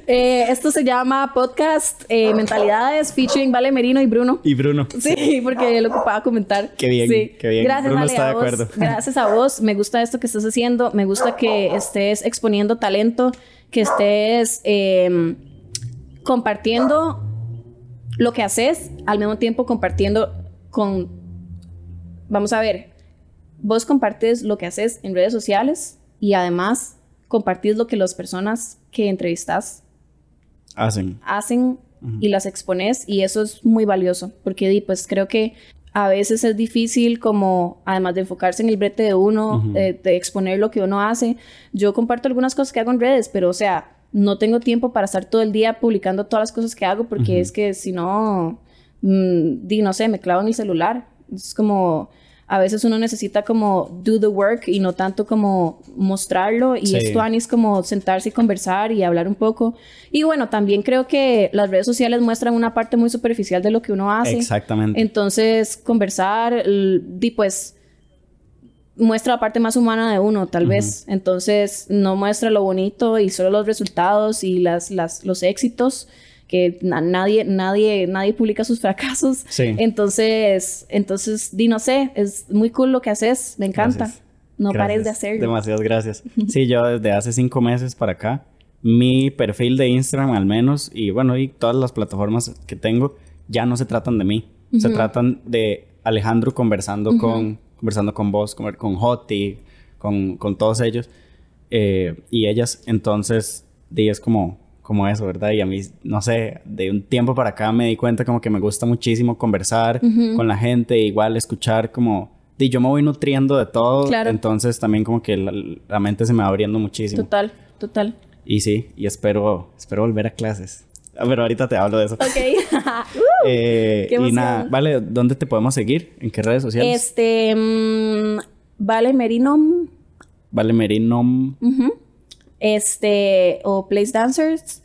Eh, esto se llama Podcast eh, Mentalidades featuring Vale Merino y Bruno. Y Bruno. Sí, porque lo ocupaba comentar. Qué bien, Sí. qué bien. Gracias, Bruno Vale, está a de vos. acuerdo. Gracias a vos. Me gusta esto que estás haciendo. Me gusta que estés exponiendo talento, que estés eh, compartiendo lo que haces, al mismo tiempo compartiendo con... Vamos a ver, vos compartes lo que haces en redes sociales y además compartís lo que las personas que entrevistas Hacen. hacen y las expones y eso es muy valioso porque pues creo que a veces es difícil como además de enfocarse en el brete de uno Ujú. de, de exponer lo que uno hace yo comparto algunas cosas que hago en redes pero o sea no tengo tiempo para estar todo el día publicando todas las cosas que hago porque Ujú. es que si no mm, di no sé me clavo en el celular es como a veces uno necesita como do the work y no tanto como mostrarlo y Sí. esto es como sentarse y conversar y hablar un poco. Y bueno, también creo que las redes sociales muestran una parte muy superficial de lo que uno hace. Exactamente. Entonces, conversar, di pues, muestra la parte más humana de uno, tal vez. Entonces, no muestra lo bonito y solo los resultados y las, las, los éxitos, que na- nadie, nadie, nadie publica sus fracasos. Sí. Entonces, entonces, di, no sé, es muy cool lo que haces, me encanta. Gracias. No Gracias. pares de hacerlo. Demasiadas gracias. Sí, yo desde hace cinco meses para acá, mi perfil de Instagram al menos, y bueno, y todas las plataformas que tengo, ya no se tratan de mí. Se tratan de Alejandro conversando con conversando con vos, con, con Joti, con, con todos ellos eh, y ellas. Entonces, di, es como, como eso, ¿verdad? Y a mí, no sé, de un tiempo para acá me di cuenta como que me gusta muchísimo conversar con la gente, igual escuchar como... di, yo me voy nutriendo de todo, Claro. entonces también como que la, la mente se me va abriendo muchísimo. Total, total. Y sí, y espero, espero volver a clases. Ah, Pero ahorita te hablo de eso. Ok. Eh, Qué y nada, vale, ¿dónde te podemos seguir? ¿En qué redes sociales? este, mm, Vale Merino. Vale Merino. Ujú. Este, o Place Dancers.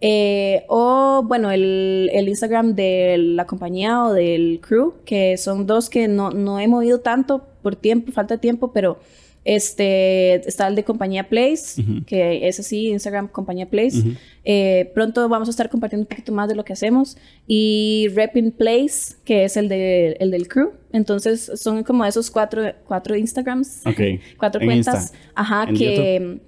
eh, o bueno, el, el Instagram de la compañía o del crew, que son dos que no, no he movido tanto por tiempo, falta de tiempo, pero este está el de compañía Place, que es así, Instagram compañía Place. Eh, pronto vamos a estar compartiendo un poquito más de lo que hacemos. Y Repin Place, que es el, de, el del crew. Entonces son como esos cuatro, cuatro Instagrams cuatro En cuentas, Insta. ajá, que,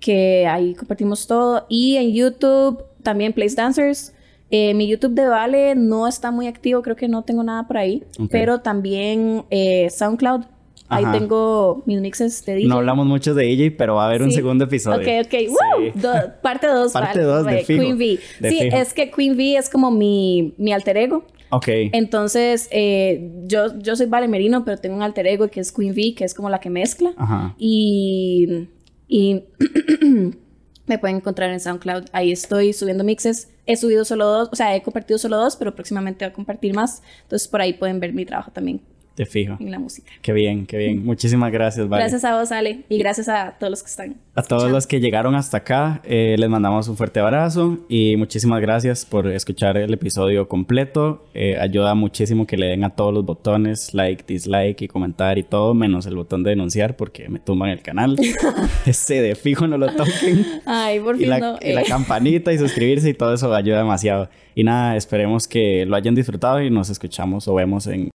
que ahí compartimos todo. Y en YouTube también Place Dancers. Eh, mi YouTube de Vale no está muy activo, creo que no tengo nada por ahí. Pero también eh, SoundCloud. Ahí Ajá. tengo mis mixes de DJ. No hablamos mucho de ella, pero va a haber un segundo episodio. Ok, ok. Sí. Do- parte 2. Parte dos, de fijo. Queen V. De sí, es que Queen V es como mi, mi alter ego. Ok. Entonces, eh, yo, yo soy Vale Merino, pero tengo un alter ego que es Queen V, que es como la que mezcla. Ajá. Y, y me pueden encontrar en SoundCloud. Ahí estoy subiendo mixes. He subido solo dos, o sea, he compartido solo dos, pero próximamente voy a compartir más. Entonces, por ahí pueden ver mi trabajo también Te fijo. en la música. Qué bien, qué bien. Muchísimas gracias, Vale. Gracias a vos, Ale, y gracias a todos los que están. A todos los que llegaron hasta acá, eh, les mandamos un fuerte abrazo y muchísimas gracias por escuchar el episodio completo. Eh, ayuda muchísimo que le den a todos los botones, like, dislike y comentar y todo, menos el botón de denunciar porque me tumban el canal. Ese de fijo no lo toquen. Ay, por Y fin la, no. y la eh. campanita y suscribirse y todo eso ayuda demasiado. Y nada, esperemos que lo hayan disfrutado y nos escuchamos o vemos en